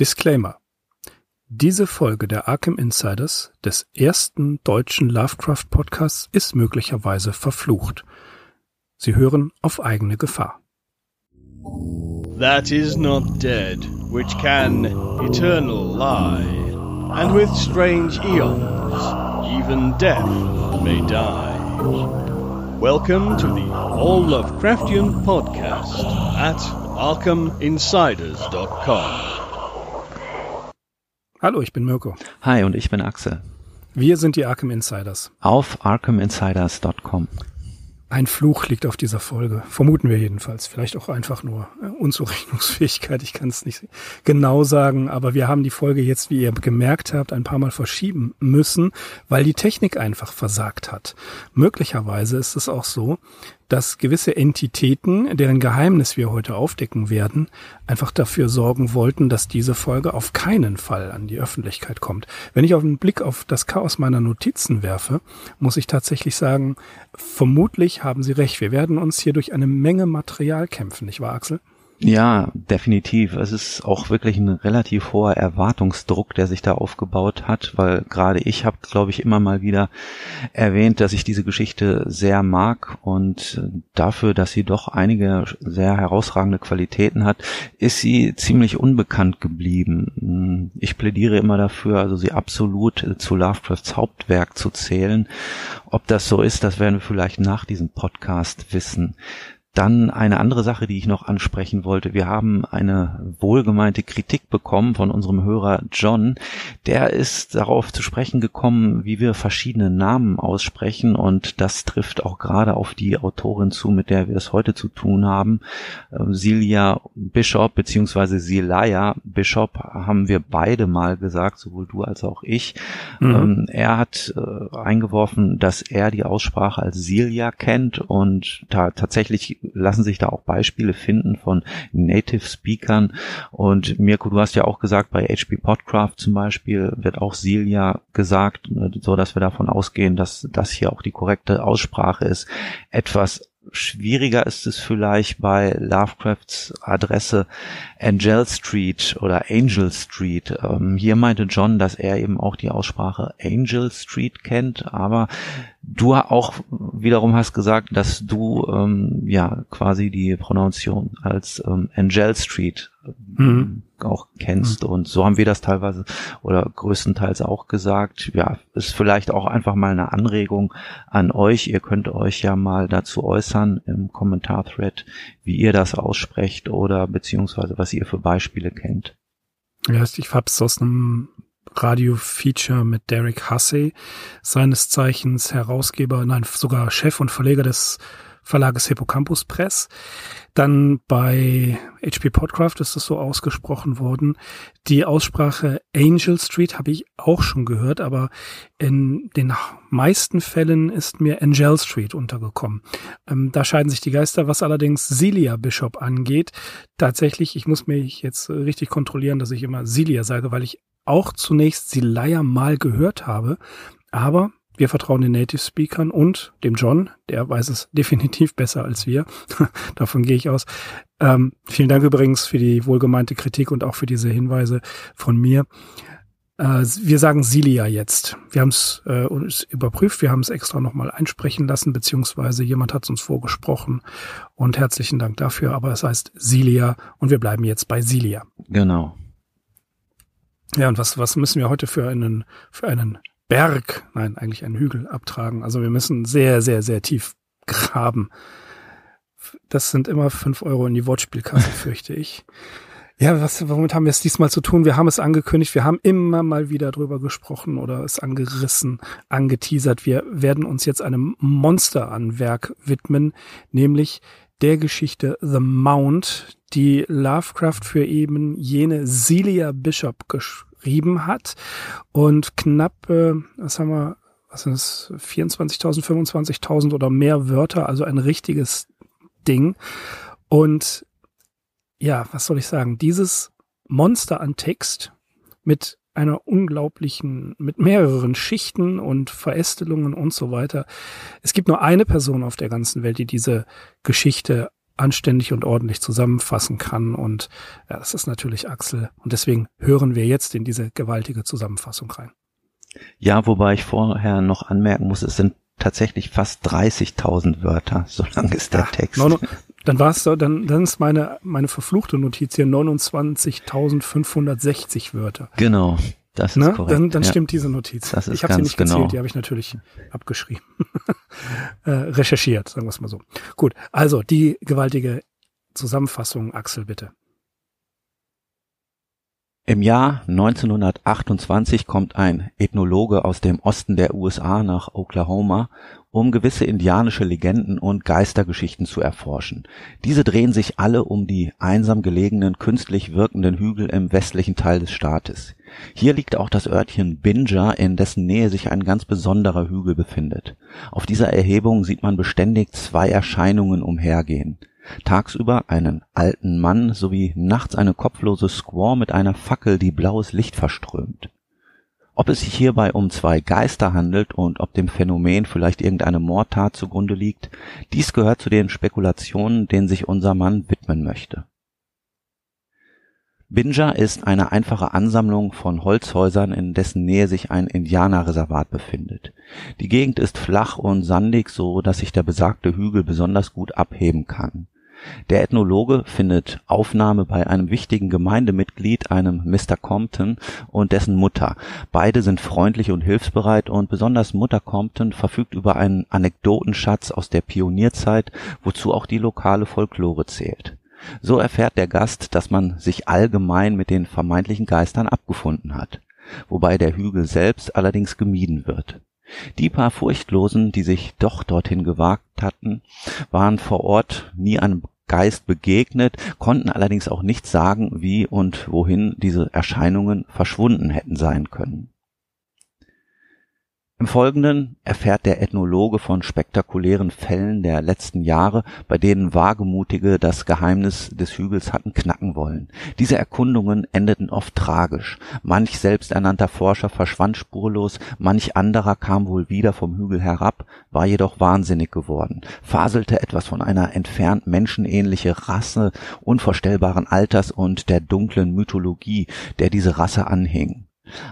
Disclaimer. Diese Folge der Arkham Insiders, des ersten deutschen Lovecraft Podcasts, ist möglicherweise verflucht. Sie hören auf eigene Gefahr. That is not dead, which can eternal lie, and with strange eons, even death may die. Welcome to the All Lovecraftian Podcast at ArkhamInsiders.com. Hallo, ich bin Mirko. Hi, und ich bin Axel. Wir sind die Arkham Insiders. Auf arkhaminsiders.com. Ein Fluch liegt auf dieser Folge. Vermuten wir jedenfalls. Vielleicht auch einfach nur äh, Unzurechnungsfähigkeit. Ich kann es nicht genau sagen. Aber wir haben die Folge jetzt, wie ihr gemerkt habt, ein paar Mal verschieben müssen, weil die Technik einfach versagt hat. Möglicherweise ist es auch so, dass gewisse Entitäten, deren Geheimnis wir heute aufdecken werden, einfach dafür sorgen wollten, dass diese Folge auf keinen Fall an die Öffentlichkeit kommt. Wenn ich auf einen Blick auf das Chaos meiner Notizen werfe, muss ich tatsächlich sagen, vermutlich haben Sie recht. Wir werden uns hier durch eine Menge Material kämpfen, nicht wahr, Axel? Ja, definitiv. Es ist auch wirklich ein relativ hoher Erwartungsdruck, der sich da aufgebaut hat, weil gerade ich habe, glaube ich, immer mal wieder erwähnt, dass ich diese Geschichte sehr mag und dafür, dass sie doch einige sehr herausragende Qualitäten hat, ist sie ziemlich unbekannt geblieben. Ich plädiere immer dafür, also sie absolut zu Lovecrafts Hauptwerk zu zählen. Ob das so ist, das werden wir vielleicht nach diesem Podcast wissen. Dann eine andere Sache, die ich noch ansprechen wollte. Wir haben eine wohlgemeinte Kritik bekommen von unserem Hörer John. Der ist darauf zu sprechen gekommen, wie wir verschiedene Namen aussprechen und das trifft auch gerade auf die Autorin zu, mit der wir es heute zu tun haben. Ähm, Silja Bishop beziehungsweise Silaya Bishop haben wir beide mal gesagt, sowohl du als auch ich. Mhm. Ähm, er hat äh, eingeworfen, dass er die Aussprache als Silja kennt und da tatsächlich lassen sich da auch Beispiele finden von Native Speakern. Und Mirko, du hast ja auch gesagt, bei HP Podcraft zum Beispiel wird auch Silja gesagt, so dass wir davon ausgehen, dass das hier auch die korrekte Aussprache ist. Etwas schwieriger ist es vielleicht bei Lovecrafts Adresse Angel Street oder Angel Street. Ähm, hier meinte John, dass er eben auch die Aussprache Angel Street kennt, aber du auch wiederum hast gesagt, dass du ähm, ja quasi die Pronunciation als ähm, Angel Street mhm. Auch kennst mhm. und so haben wir das teilweise oder größtenteils auch gesagt. Ja, ist vielleicht auch einfach mal eine Anregung an euch. Ihr könnt euch ja mal dazu äußern im Kommentarthread, wie ihr das aussprecht oder beziehungsweise was ihr für Beispiele kennt. Ja, ich hab's aus einem Radio-Feature mit Derek Hussey, seines Zeichens Herausgeber, nein, sogar Chef und Verleger des Verlages Hippocampus Press. Dann bei HP Podcraft ist es so ausgesprochen worden. Die Aussprache Angel Street habe ich auch schon gehört, aber in den meisten Fällen ist mir Angel Street untergekommen. Ähm, da scheiden sich die Geister, was allerdings Celia Bishop angeht. Tatsächlich, ich muss mich jetzt richtig kontrollieren, dass ich immer Celia sage, weil ich auch zunächst Celia mal gehört habe, aber wir vertrauen den Native Speakern und dem John, der weiß es definitiv besser als wir. Davon gehe ich aus. Ähm, vielen Dank übrigens für die wohlgemeinte Kritik und auch für diese Hinweise von mir. Äh, wir sagen Silia jetzt. Wir haben es äh, überprüft, wir haben es extra nochmal einsprechen lassen, beziehungsweise jemand hat es uns vorgesprochen. Und herzlichen Dank dafür. Aber es heißt Silia und wir bleiben jetzt bei Silia. Genau. Ja, und was, was müssen wir heute für einen, für einen Berg, nein, eigentlich einen Hügel abtragen? Also wir müssen sehr, sehr, sehr tief graben. Das sind immer fünf Euro in die Wortspielkasse, fürchte ich. Ja, was, womit haben wir es diesmal zu tun? Wir haben es angekündigt, wir haben immer mal wieder drüber gesprochen oder es angerissen, angeteasert. Wir werden uns jetzt einem Monster an Werk widmen, nämlich der Geschichte The Mount, die Lovecraft für eben jene Celia Bishop geschrieben hat und knapp, äh, was haben wir, was sind es, 24.000, 25.000 oder mehr Wörter, also ein richtiges Ding. Und ja, was soll ich sagen, dieses Monster an Text mit einer unglaublichen, mit mehreren Schichten und Verästelungen und so weiter. Es gibt nur eine Person auf der ganzen Welt, die diese Geschichte anständig und ordentlich zusammenfassen kann. Und ja, das ist natürlich Axel. Und deswegen hören wir jetzt in diese gewaltige Zusammenfassung rein. Ja, wobei ich vorher noch anmerken muss, es sind tatsächlich fast 30.000 Wörter, so lang ist der ja, Text. Dann war es dann, dann ist meine, meine verfluchte Notiz hier 29.560 Wörter. Genau. Das ist ne? korrekt. Dann, dann ja. stimmt diese Notiz. Das ist ich habe sie nicht genau. gezählt, die habe ich natürlich abgeschrieben. äh, recherchiert, sagen wir es mal so. Gut, also die gewaltige Zusammenfassung, Axel, bitte. Im Jahr 1928 kommt ein Ethnologe aus dem Osten der USA nach Oklahoma, um gewisse indianische Legenden und Geistergeschichten zu erforschen. Diese drehen sich alle um die einsam gelegenen, künstlich wirkenden Hügel im westlichen Teil des Staates. Hier liegt auch das Örtchen Binja, in dessen Nähe sich ein ganz besonderer Hügel befindet. Auf dieser Erhebung sieht man beständig zwei Erscheinungen umhergehen tagsüber einen alten Mann sowie nachts eine kopflose Squaw mit einer Fackel, die blaues Licht verströmt. Ob es sich hierbei um zwei Geister handelt und ob dem Phänomen vielleicht irgendeine Mordtat zugrunde liegt, dies gehört zu den Spekulationen, denen sich unser Mann widmen möchte. Binja ist eine einfache Ansammlung von Holzhäusern, in dessen Nähe sich ein Indianerreservat befindet. Die Gegend ist flach und sandig, so dass sich der besagte Hügel besonders gut abheben kann. Der Ethnologe findet Aufnahme bei einem wichtigen Gemeindemitglied, einem Mr. Compton und dessen Mutter. Beide sind freundlich und hilfsbereit und besonders Mutter Compton verfügt über einen Anekdotenschatz aus der Pionierzeit, wozu auch die lokale Folklore zählt. So erfährt der Gast, dass man sich allgemein mit den vermeintlichen Geistern abgefunden hat, wobei der Hügel selbst allerdings gemieden wird. Die paar Furchtlosen, die sich doch dorthin gewagt hatten, waren vor Ort nie einem Geist begegnet, konnten allerdings auch nicht sagen, wie und wohin diese Erscheinungen verschwunden hätten sein können. Im Folgenden erfährt der Ethnologe von spektakulären Fällen der letzten Jahre, bei denen Wagemutige das Geheimnis des Hügels hatten knacken wollen. Diese Erkundungen endeten oft tragisch. Manch selbsternannter Forscher verschwand spurlos, manch anderer kam wohl wieder vom Hügel herab, war jedoch wahnsinnig geworden, faselte etwas von einer entfernt menschenähnliche Rasse unvorstellbaren Alters und der dunklen Mythologie, der diese Rasse anhing.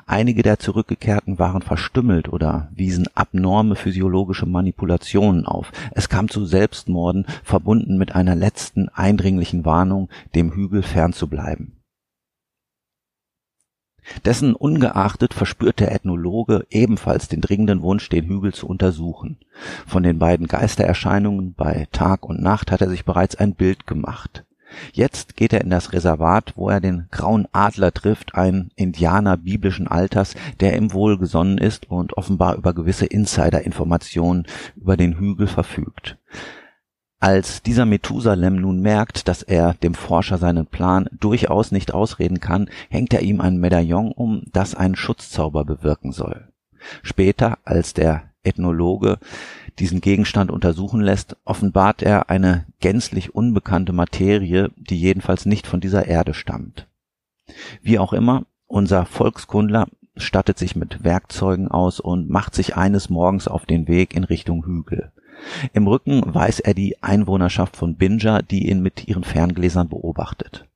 Einige der Zurückgekehrten waren verstümmelt oder wiesen abnorme physiologische Manipulationen auf. Es kam zu Selbstmorden, verbunden mit einer letzten eindringlichen Warnung, dem Hügel fernzubleiben. Dessen ungeachtet verspürt der Ethnologe ebenfalls den dringenden Wunsch, den Hügel zu untersuchen. Von den beiden Geistererscheinungen bei Tag und Nacht hat er sich bereits ein Bild gemacht. Jetzt geht er in das Reservat, wo er den grauen Adler trifft, einen Indianer biblischen Alters, der ihm wohlgesonnen ist und offenbar über gewisse Insider-Informationen über den Hügel verfügt. Als dieser Methusalem nun merkt, dass er dem Forscher seinen Plan durchaus nicht ausreden kann, hängt er ihm ein Medaillon um, das einen Schutzzauber bewirken soll. Später, als der Ethnologe diesen Gegenstand untersuchen lässt, offenbart er eine gänzlich unbekannte Materie, die jedenfalls nicht von dieser Erde stammt. Wie auch immer, unser Volkskundler stattet sich mit Werkzeugen aus und macht sich eines Morgens auf den Weg in Richtung Hügel. Im Rücken weiß er die Einwohnerschaft von Binja, die ihn mit ihren Ferngläsern beobachtet.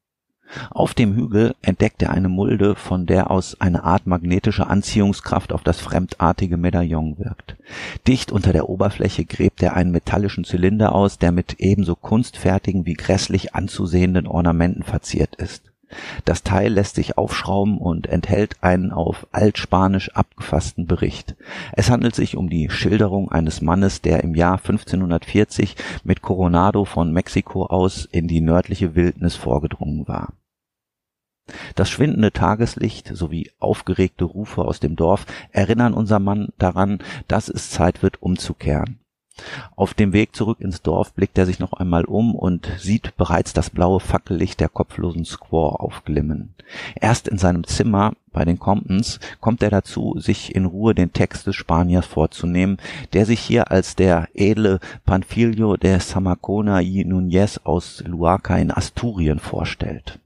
Auf dem Hügel entdeckt er eine Mulde, von der aus eine Art magnetische Anziehungskraft auf das fremdartige Medaillon wirkt. Dicht unter der Oberfläche gräbt er einen metallischen Zylinder aus, der mit ebenso kunstfertigen wie grässlich anzusehenden Ornamenten verziert ist. Das Teil lässt sich aufschrauben und enthält einen auf Altspanisch abgefassten Bericht. Es handelt sich um die Schilderung eines Mannes, der im Jahr 1540 mit Coronado von Mexiko aus in die nördliche Wildnis vorgedrungen war. Das schwindende Tageslicht sowie aufgeregte Rufe aus dem Dorf erinnern unser Mann daran, dass es Zeit wird umzukehren. Auf dem Weg zurück ins Dorf blickt er sich noch einmal um und sieht bereits das blaue Fackellicht der kopflosen Squaw aufglimmen. Erst in seinem Zimmer bei den Comptons kommt er dazu, sich in Ruhe den Text des Spaniers vorzunehmen, der sich hier als der edle Panfilio de Samacona y Núñez aus Luaca in Asturien vorstellt.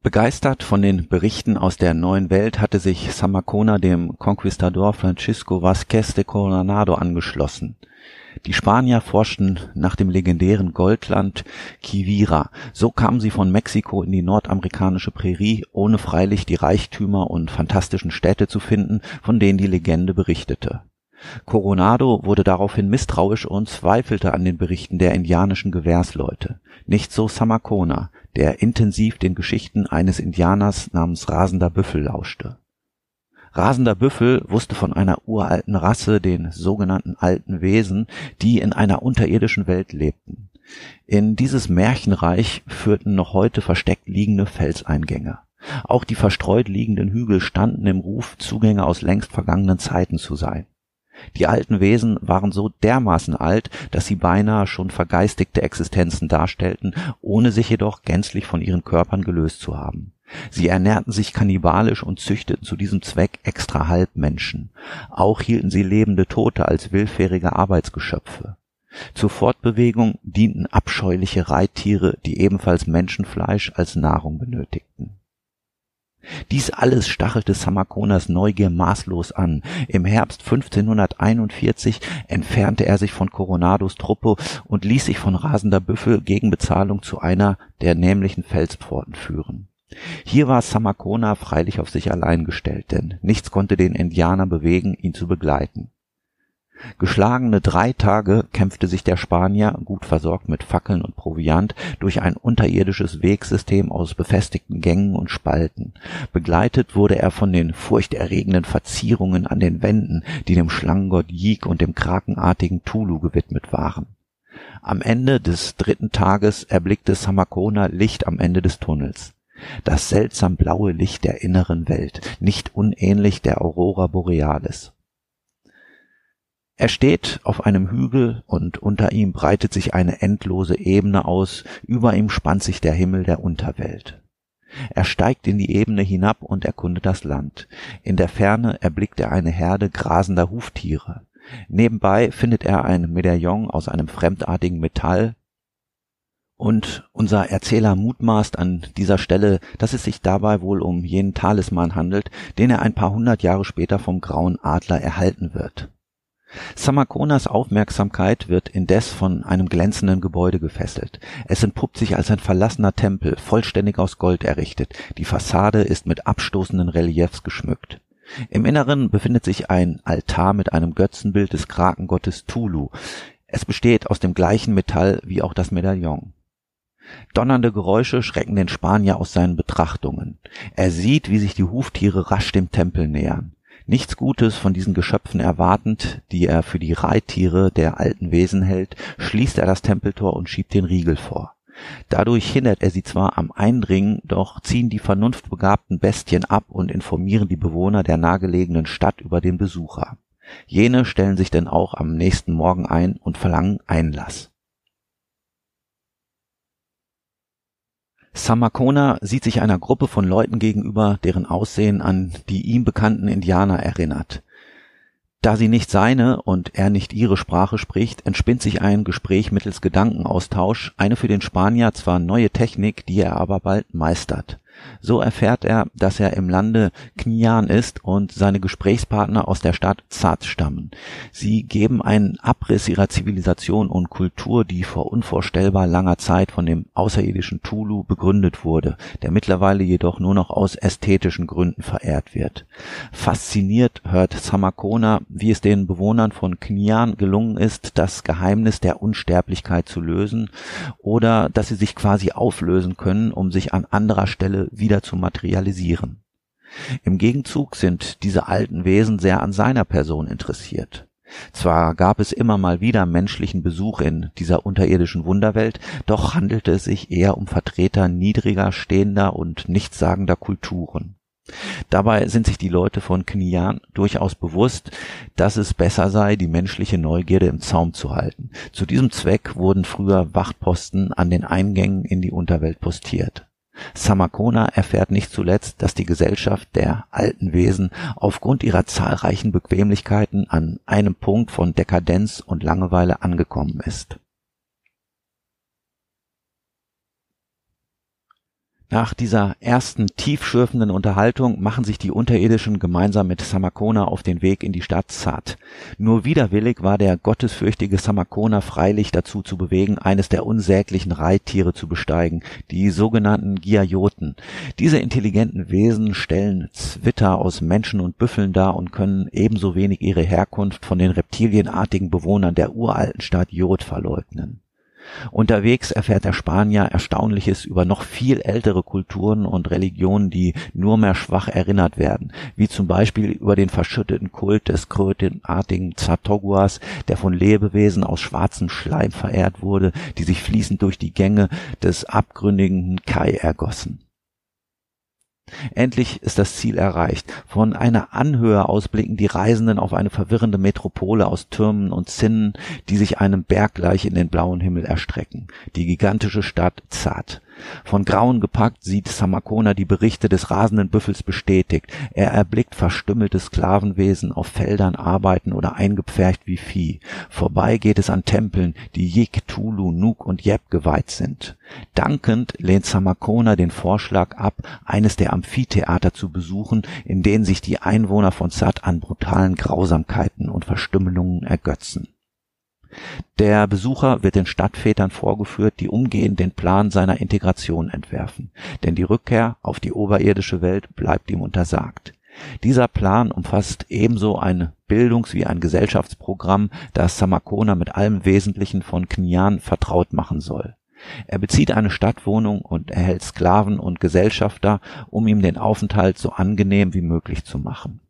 Begeistert von den Berichten aus der neuen Welt hatte sich Samacona dem Conquistador Francisco Vázquez de Coronado angeschlossen. Die Spanier forschten nach dem legendären Goldland Quivira. So kamen sie von Mexiko in die nordamerikanische Prärie, ohne freilich die Reichtümer und fantastischen Städte zu finden, von denen die Legende berichtete. Coronado wurde daraufhin misstrauisch und zweifelte an den Berichten der indianischen Gewährsleute. Nicht so Samacona, der intensiv den Geschichten eines Indianers namens Rasender Büffel lauschte. Rasender Büffel wusste von einer uralten Rasse, den sogenannten alten Wesen, die in einer unterirdischen Welt lebten. In dieses Märchenreich führten noch heute versteckt liegende Felseingänge. Auch die verstreut liegenden Hügel standen im Ruf, Zugänge aus längst vergangenen Zeiten zu sein. Die alten Wesen waren so dermaßen alt, dass sie beinahe schon vergeistigte Existenzen darstellten, ohne sich jedoch gänzlich von ihren Körpern gelöst zu haben. Sie ernährten sich kannibalisch und züchteten zu diesem Zweck extra Halbmenschen. Auch hielten sie lebende Tote als willfährige Arbeitsgeschöpfe. Zur Fortbewegung dienten abscheuliche Reittiere, die ebenfalls Menschenfleisch als Nahrung benötigten. Dies alles stachelte Samakonas Neugier maßlos an. Im Herbst 1541 entfernte er sich von Coronados Truppe und ließ sich von rasender Büffel gegen Bezahlung zu einer der nämlichen Felspforten führen. Hier war Samacona freilich auf sich allein gestellt, denn nichts konnte den Indianer bewegen, ihn zu begleiten. Geschlagene drei Tage kämpfte sich der Spanier, gut versorgt mit Fackeln und Proviant, durch ein unterirdisches Wegsystem aus befestigten Gängen und Spalten. Begleitet wurde er von den furchterregenden Verzierungen an den Wänden, die dem Schlangengott Yik und dem krakenartigen Tulu gewidmet waren. Am Ende des dritten Tages erblickte Samacona Licht am Ende des Tunnels. Das seltsam blaue Licht der inneren Welt, nicht unähnlich der Aurora Borealis. Er steht auf einem Hügel und unter ihm breitet sich eine endlose Ebene aus, über ihm spannt sich der Himmel der Unterwelt. Er steigt in die Ebene hinab und erkundet das Land. In der Ferne erblickt er eine Herde grasender Huftiere. Nebenbei findet er ein Medaillon aus einem fremdartigen Metall, und unser Erzähler mutmaßt an dieser Stelle, dass es sich dabei wohl um jenen Talisman handelt, den er ein paar hundert Jahre später vom Grauen Adler erhalten wird. Samakonas Aufmerksamkeit wird indes von einem glänzenden Gebäude gefesselt. Es entpuppt sich als ein verlassener Tempel, vollständig aus Gold errichtet. Die Fassade ist mit abstoßenden Reliefs geschmückt. Im Inneren befindet sich ein Altar mit einem Götzenbild des Krakengottes Tulu. Es besteht aus dem gleichen Metall wie auch das Medaillon. Donnernde Geräusche schrecken den Spanier aus seinen Betrachtungen. Er sieht, wie sich die Huftiere rasch dem Tempel nähern. Nichts Gutes von diesen Geschöpfen erwartend, die er für die Reittiere der alten Wesen hält, schließt er das Tempeltor und schiebt den Riegel vor. Dadurch hindert er sie zwar am Eindringen, doch ziehen die vernunftbegabten Bestien ab und informieren die Bewohner der nahegelegenen Stadt über den Besucher. Jene stellen sich denn auch am nächsten Morgen ein und verlangen Einlass. Samakona sieht sich einer Gruppe von Leuten gegenüber, deren Aussehen an die ihm bekannten Indianer erinnert. Da sie nicht seine und er nicht ihre Sprache spricht, entspinnt sich ein Gespräch mittels Gedankenaustausch, eine für den Spanier zwar neue Technik, die er aber bald meistert. So erfährt er, dass er im Lande Knian ist und seine Gesprächspartner aus der Stadt Zad stammen. Sie geben einen Abriss ihrer Zivilisation und Kultur, die vor unvorstellbar langer Zeit von dem außerirdischen Tulu begründet wurde, der mittlerweile jedoch nur noch aus ästhetischen Gründen verehrt wird. Fasziniert hört Samakona, wie es den Bewohnern von Knian gelungen ist, das Geheimnis der Unsterblichkeit zu lösen oder dass sie sich quasi auflösen können, um sich an anderer Stelle wieder zu materialisieren. Im Gegenzug sind diese alten Wesen sehr an seiner Person interessiert. Zwar gab es immer mal wieder menschlichen Besuch in dieser unterirdischen Wunderwelt, doch handelte es sich eher um Vertreter niedriger stehender und nichtssagender Kulturen. Dabei sind sich die Leute von Knian durchaus bewusst, dass es besser sei, die menschliche Neugierde im Zaum zu halten. Zu diesem Zweck wurden früher Wachtposten an den Eingängen in die Unterwelt postiert. Samakona erfährt nicht zuletzt, dass die Gesellschaft der alten Wesen aufgrund ihrer zahlreichen Bequemlichkeiten an einem Punkt von Dekadenz und Langeweile angekommen ist. Nach dieser ersten tiefschürfenden Unterhaltung machen sich die Unterirdischen gemeinsam mit Samakona auf den Weg in die Stadt Zat. Nur widerwillig war der gottesfürchtige Samakona freilich dazu zu bewegen, eines der unsäglichen Reittiere zu besteigen, die sogenannten Giajoten. Diese intelligenten Wesen stellen Zwitter aus Menschen und Büffeln dar und können ebenso wenig ihre Herkunft von den reptilienartigen Bewohnern der uralten Stadt Jod verleugnen. Unterwegs erfährt der Spanier Erstaunliches über noch viel ältere Kulturen und Religionen, die nur mehr schwach erinnert werden, wie zum Beispiel über den verschütteten Kult des krötenartigen Zatoguas, der von Lebewesen aus schwarzem Schleim verehrt wurde, die sich fließend durch die Gänge des abgründigen Kai ergossen Endlich ist das Ziel erreicht. Von einer Anhöhe aus blicken die Reisenden auf eine verwirrende Metropole aus Türmen und Zinnen, die sich einem Berg gleich in den blauen Himmel erstrecken. Die gigantische Stadt Zat. Von Grauen gepackt sieht Samakona die Berichte des rasenden Büffels bestätigt. Er erblickt verstümmelte Sklavenwesen auf Feldern arbeiten oder eingepfercht wie Vieh. Vorbei geht es an Tempeln, die Yik, Tulu, Nuk und Yep geweiht sind. Dankend lehnt Samakona den Vorschlag ab, eines der Amphitheater zu besuchen, in denen sich die Einwohner von Sat an brutalen Grausamkeiten und Verstümmelungen ergötzen der Besucher wird den Stadtvätern vorgeführt, die umgehend den Plan seiner Integration entwerfen, denn die Rückkehr auf die oberirdische Welt bleibt ihm untersagt. Dieser Plan umfasst ebenso ein Bildungs- wie ein Gesellschaftsprogramm, das Samakona mit allem Wesentlichen von Knyan vertraut machen soll. Er bezieht eine Stadtwohnung und erhält Sklaven und Gesellschafter, um ihm den Aufenthalt so angenehm wie möglich zu machen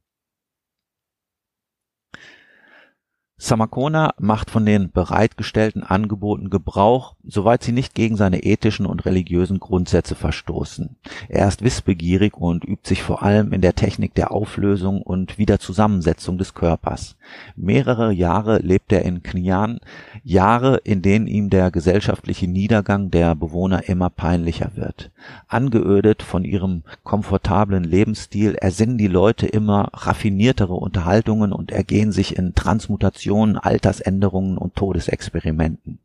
Samakona macht von den bereitgestellten Angeboten Gebrauch, soweit sie nicht gegen seine ethischen und religiösen Grundsätze verstoßen. Er ist wissbegierig und übt sich vor allem in der Technik der Auflösung und Wiederzusammensetzung des Körpers. Mehrere Jahre lebt er in Knyan, Jahre, in denen ihm der gesellschaftliche Niedergang der Bewohner immer peinlicher wird. Angeödet von ihrem komfortablen Lebensstil ersinnen die Leute immer raffiniertere Unterhaltungen und ergehen sich in Transmutation Mutationen, Altersänderungen und Todesexperimenten.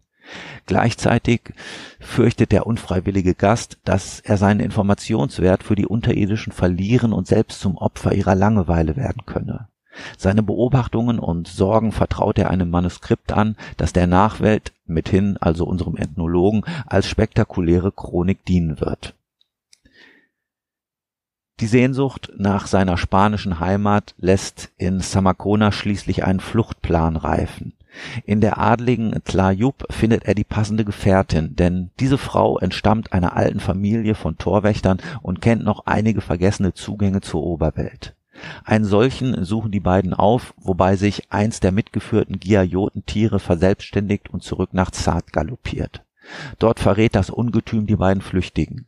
Gleichzeitig fürchtet der unfreiwillige Gast, dass er seinen Informationswert für die Unterirdischen verlieren und selbst zum Opfer ihrer Langeweile werden könne. Seine Beobachtungen und Sorgen vertraut er einem Manuskript an, das der Nachwelt, mithin also unserem Ethnologen, als spektakuläre Chronik dienen wird die Sehnsucht nach seiner spanischen Heimat lässt in Samacona schließlich einen Fluchtplan reifen. In der adligen Tlajup findet er die passende Gefährtin, denn diese Frau entstammt einer alten Familie von Torwächtern und kennt noch einige vergessene Zugänge zur Oberwelt. Einen solchen suchen die beiden auf, wobei sich eins der mitgeführten Giajotentiere verselbstständigt und zurück nach Zart galoppiert. Dort verrät das Ungetüm die beiden Flüchtigen.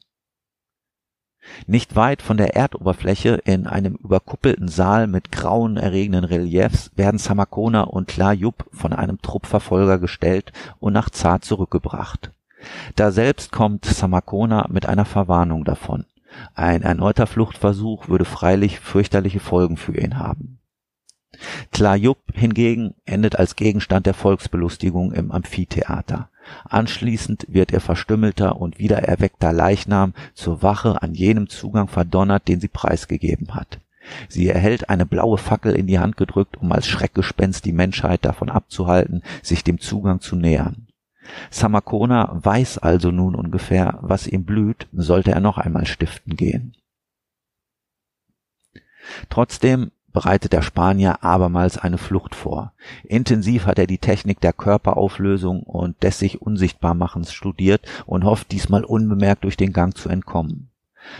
Nicht weit von der Erdoberfläche in einem überkuppelten Saal mit grauen erregenden Reliefs werden Samakona und Tlajup von einem Trupp Verfolger gestellt und nach Zart zurückgebracht. Daselbst kommt Samakona mit einer Verwarnung davon. Ein erneuter Fluchtversuch würde freilich fürchterliche Folgen für ihn haben. Tlajup hingegen endet als Gegenstand der Volksbelustigung im Amphitheater. Anschließend wird ihr verstümmelter und wiedererweckter Leichnam zur Wache an jenem Zugang verdonnert, den sie preisgegeben hat. Sie erhält eine blaue Fackel in die Hand gedrückt, um als Schreckgespenst die Menschheit davon abzuhalten, sich dem Zugang zu nähern. Samakona weiß also nun ungefähr, was ihm blüht, sollte er noch einmal stiften gehen. Trotzdem bereitet der Spanier abermals eine Flucht vor. Intensiv hat er die Technik der Körperauflösung und des sich Unsichtbarmachens studiert und hofft diesmal unbemerkt durch den Gang zu entkommen.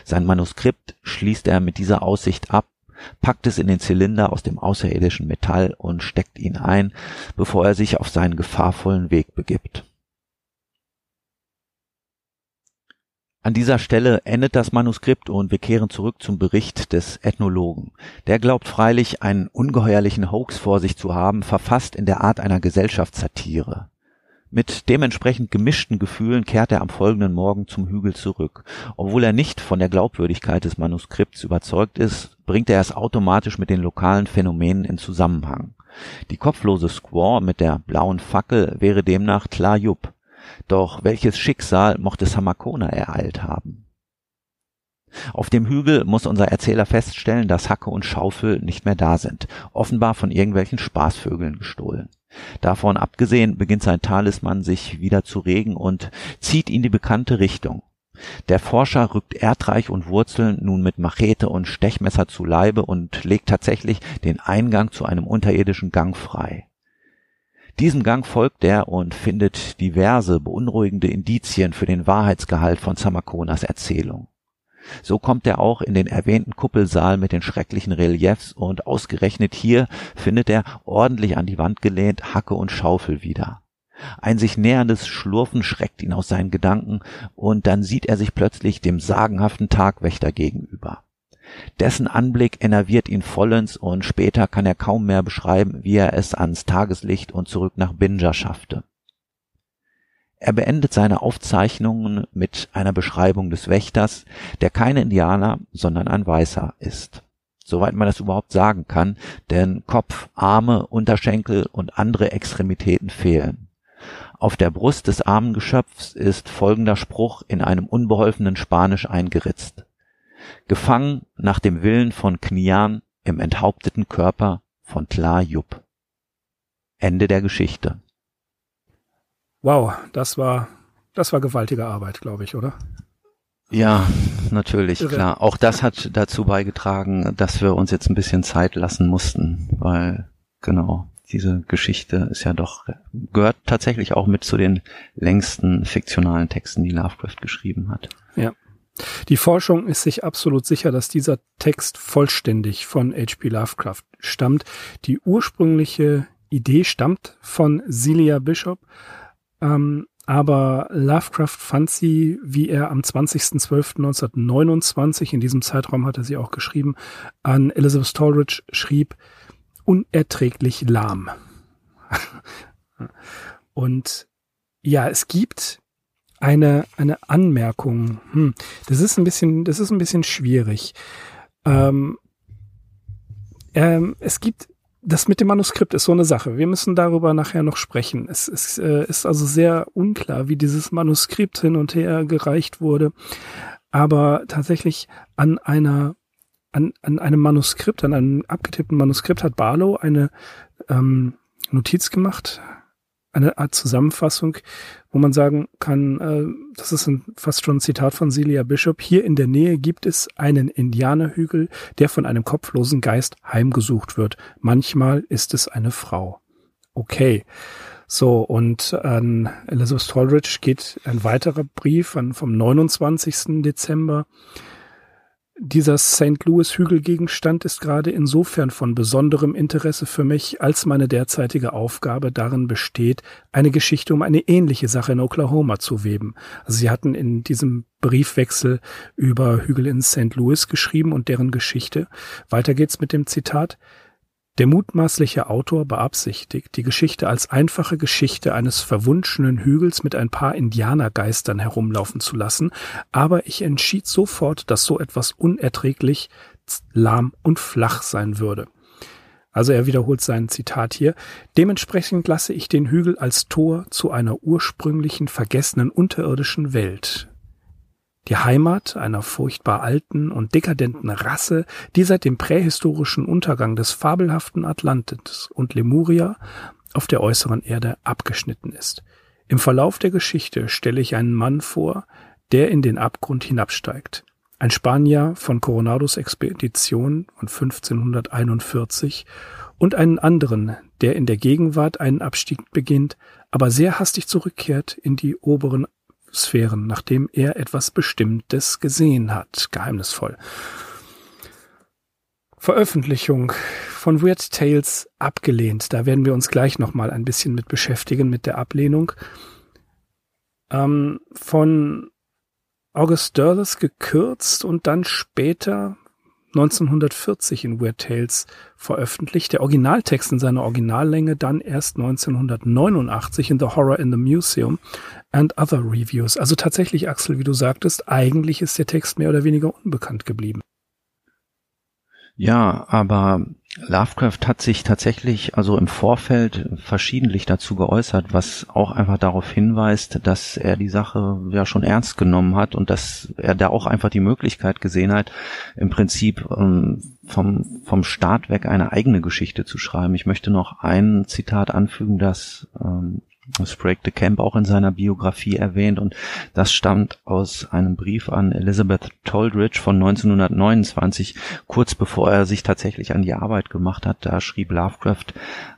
Sein Manuskript schließt er mit dieser Aussicht ab, packt es in den Zylinder aus dem außerirdischen Metall und steckt ihn ein, bevor er sich auf seinen gefahrvollen Weg begibt. An dieser Stelle endet das Manuskript und wir kehren zurück zum Bericht des Ethnologen. Der glaubt freilich, einen ungeheuerlichen Hoax vor sich zu haben, verfasst in der Art einer Gesellschaftssatire. Mit dementsprechend gemischten Gefühlen kehrt er am folgenden Morgen zum Hügel zurück. Obwohl er nicht von der Glaubwürdigkeit des Manuskripts überzeugt ist, bringt er es automatisch mit den lokalen Phänomenen in Zusammenhang. Die kopflose Squaw mit der blauen Fackel wäre demnach Tla Yup, doch welches Schicksal mochte Samakona ereilt haben? Auf dem Hügel muss unser Erzähler feststellen, dass Hacke und Schaufel nicht mehr da sind, offenbar von irgendwelchen Spaßvögeln gestohlen. Davon abgesehen beginnt sein Talisman sich wieder zu regen und zieht in die bekannte Richtung. Der Forscher rückt Erdreich und Wurzeln nun mit Machete und Stechmesser zu Leibe und legt tatsächlich den Eingang zu einem unterirdischen Gang frei. Diesem Gang folgt er und findet diverse beunruhigende Indizien für den Wahrheitsgehalt von Samakonas Erzählung. So kommt er auch in den erwähnten Kuppelsaal mit den schrecklichen Reliefs und ausgerechnet hier findet er ordentlich an die Wand gelehnt Hacke und Schaufel wieder. Ein sich näherndes Schlurfen schreckt ihn aus seinen Gedanken und dann sieht er sich plötzlich dem sagenhaften Tagwächter gegenüber. Dessen Anblick enerviert ihn vollends und später kann er kaum mehr beschreiben, wie er es ans Tageslicht und zurück nach Binja schaffte. Er beendet seine Aufzeichnungen mit einer Beschreibung des Wächters, der kein Indianer, sondern ein Weißer ist. Soweit man das überhaupt sagen kann, denn Kopf, Arme, Unterschenkel und andere Extremitäten fehlen. Auf der Brust des armen Geschöpfs ist folgender Spruch in einem unbeholfenen Spanisch eingeritzt. Gefangen nach dem Willen von Knian im enthaupteten Körper von Tla. Ende der Geschichte. Wow, das war, das war gewaltige Arbeit, glaube ich, oder? Ja, natürlich, Irre. klar. Auch das hat dazu beigetragen, dass wir uns jetzt ein bisschen Zeit lassen mussten, weil, genau, diese Geschichte ist ja doch, gehört tatsächlich auch mit zu den längsten fiktionalen Texten, die Lovecraft geschrieben hat. Ja. Die Forschung ist sich absolut sicher, dass dieser Text vollständig von H.P. Lovecraft stammt. Die ursprüngliche Idee stammt von Celia Bishop, ähm, aber Lovecraft fand sie, wie er am 20.12.1929, in diesem Zeitraum hat er sie auch geschrieben, an Elizabeth Stolridge schrieb, unerträglich lahm. Und ja, es gibt eine, eine Anmerkung. Hm, das ist ein bisschen, das ist ein bisschen schwierig. Ähm, ähm, es gibt das mit dem Manuskript ist so eine Sache. Wir müssen darüber nachher noch sprechen. Es, es äh, ist also sehr unklar, wie dieses Manuskript hin und her gereicht wurde. Aber tatsächlich an einer an, an einem Manuskript, an einem abgetippten Manuskript hat Barlow eine ähm, Notiz gemacht, eine Art Zusammenfassung, wo man sagen kann, äh, das ist ein, fast schon ein Zitat von Celia Bishop, hier in der Nähe gibt es einen Indianerhügel, der von einem kopflosen Geist heimgesucht wird. Manchmal ist es eine Frau. Okay. So, und an Elizabeth Tolridge geht ein weiterer Brief an, vom 29. Dezember dieser St. Louis Hügelgegenstand ist gerade insofern von besonderem Interesse für mich, als meine derzeitige Aufgabe darin besteht, eine Geschichte um eine ähnliche Sache in Oklahoma zu weben. Also sie hatten in diesem Briefwechsel über Hügel in St. Louis geschrieben und deren Geschichte. Weiter geht's mit dem Zitat. Der mutmaßliche Autor beabsichtigt, die Geschichte als einfache Geschichte eines verwunschenen Hügels mit ein paar Indianergeistern herumlaufen zu lassen, aber ich entschied sofort, dass so etwas unerträglich lahm und flach sein würde. Also er wiederholt sein Zitat hier. Dementsprechend lasse ich den Hügel als Tor zu einer ursprünglichen vergessenen unterirdischen Welt die Heimat einer furchtbar alten und dekadenten Rasse, die seit dem prähistorischen Untergang des fabelhaften Atlantis und Lemuria auf der äußeren Erde abgeschnitten ist. Im Verlauf der Geschichte stelle ich einen Mann vor, der in den Abgrund hinabsteigt. Ein Spanier von Coronados Expedition von 1541 und einen anderen, der in der Gegenwart einen Abstieg beginnt, aber sehr hastig zurückkehrt in die oberen Sphären, nachdem er etwas Bestimmtes gesehen hat, geheimnisvoll. Veröffentlichung von Weird Tales abgelehnt. Da werden wir uns gleich noch mal ein bisschen mit beschäftigen mit der Ablehnung. Ähm, von August Derleth gekürzt und dann später 1940 in Weird Tales veröffentlicht. Der Originaltext in seiner Originallänge dann erst 1989 in The Horror in the Museum and Other Reviews. Also tatsächlich, Axel, wie du sagtest, eigentlich ist der Text mehr oder weniger unbekannt geblieben. Ja, aber Lovecraft hat sich tatsächlich also im Vorfeld verschiedentlich dazu geäußert, was auch einfach darauf hinweist, dass er die Sache ja schon ernst genommen hat und dass er da auch einfach die Möglichkeit gesehen hat, im Prinzip ähm, vom, vom Start weg eine eigene Geschichte zu schreiben. Ich möchte noch ein Zitat anfügen, das ähm, Sprague de Camp auch in seiner Biografie erwähnt und das stammt aus einem Brief an Elizabeth Toldridge von 1929, kurz bevor er sich tatsächlich an die Arbeit gemacht hat. Da schrieb Lovecraft,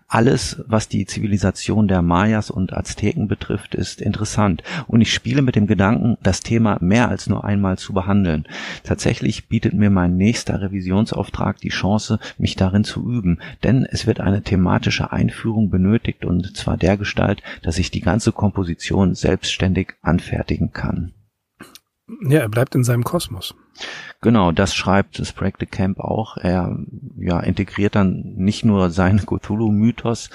alles, was die Zivilisation der Mayas und Azteken betrifft, ist interessant. Und ich spiele mit dem Gedanken, das Thema mehr als nur einmal zu behandeln. Tatsächlich bietet mir mein nächster Revisionsauftrag die Chance, mich darin zu üben. Denn es wird eine thematische Einführung benötigt und zwar der Gestalt, dass ich die ganze Komposition selbstständig anfertigen kann. Ja, er bleibt in seinem Kosmos. Genau, das schreibt Sprague de Camp auch. Er ja, integriert dann nicht nur seinen Cthulhu-Mythos,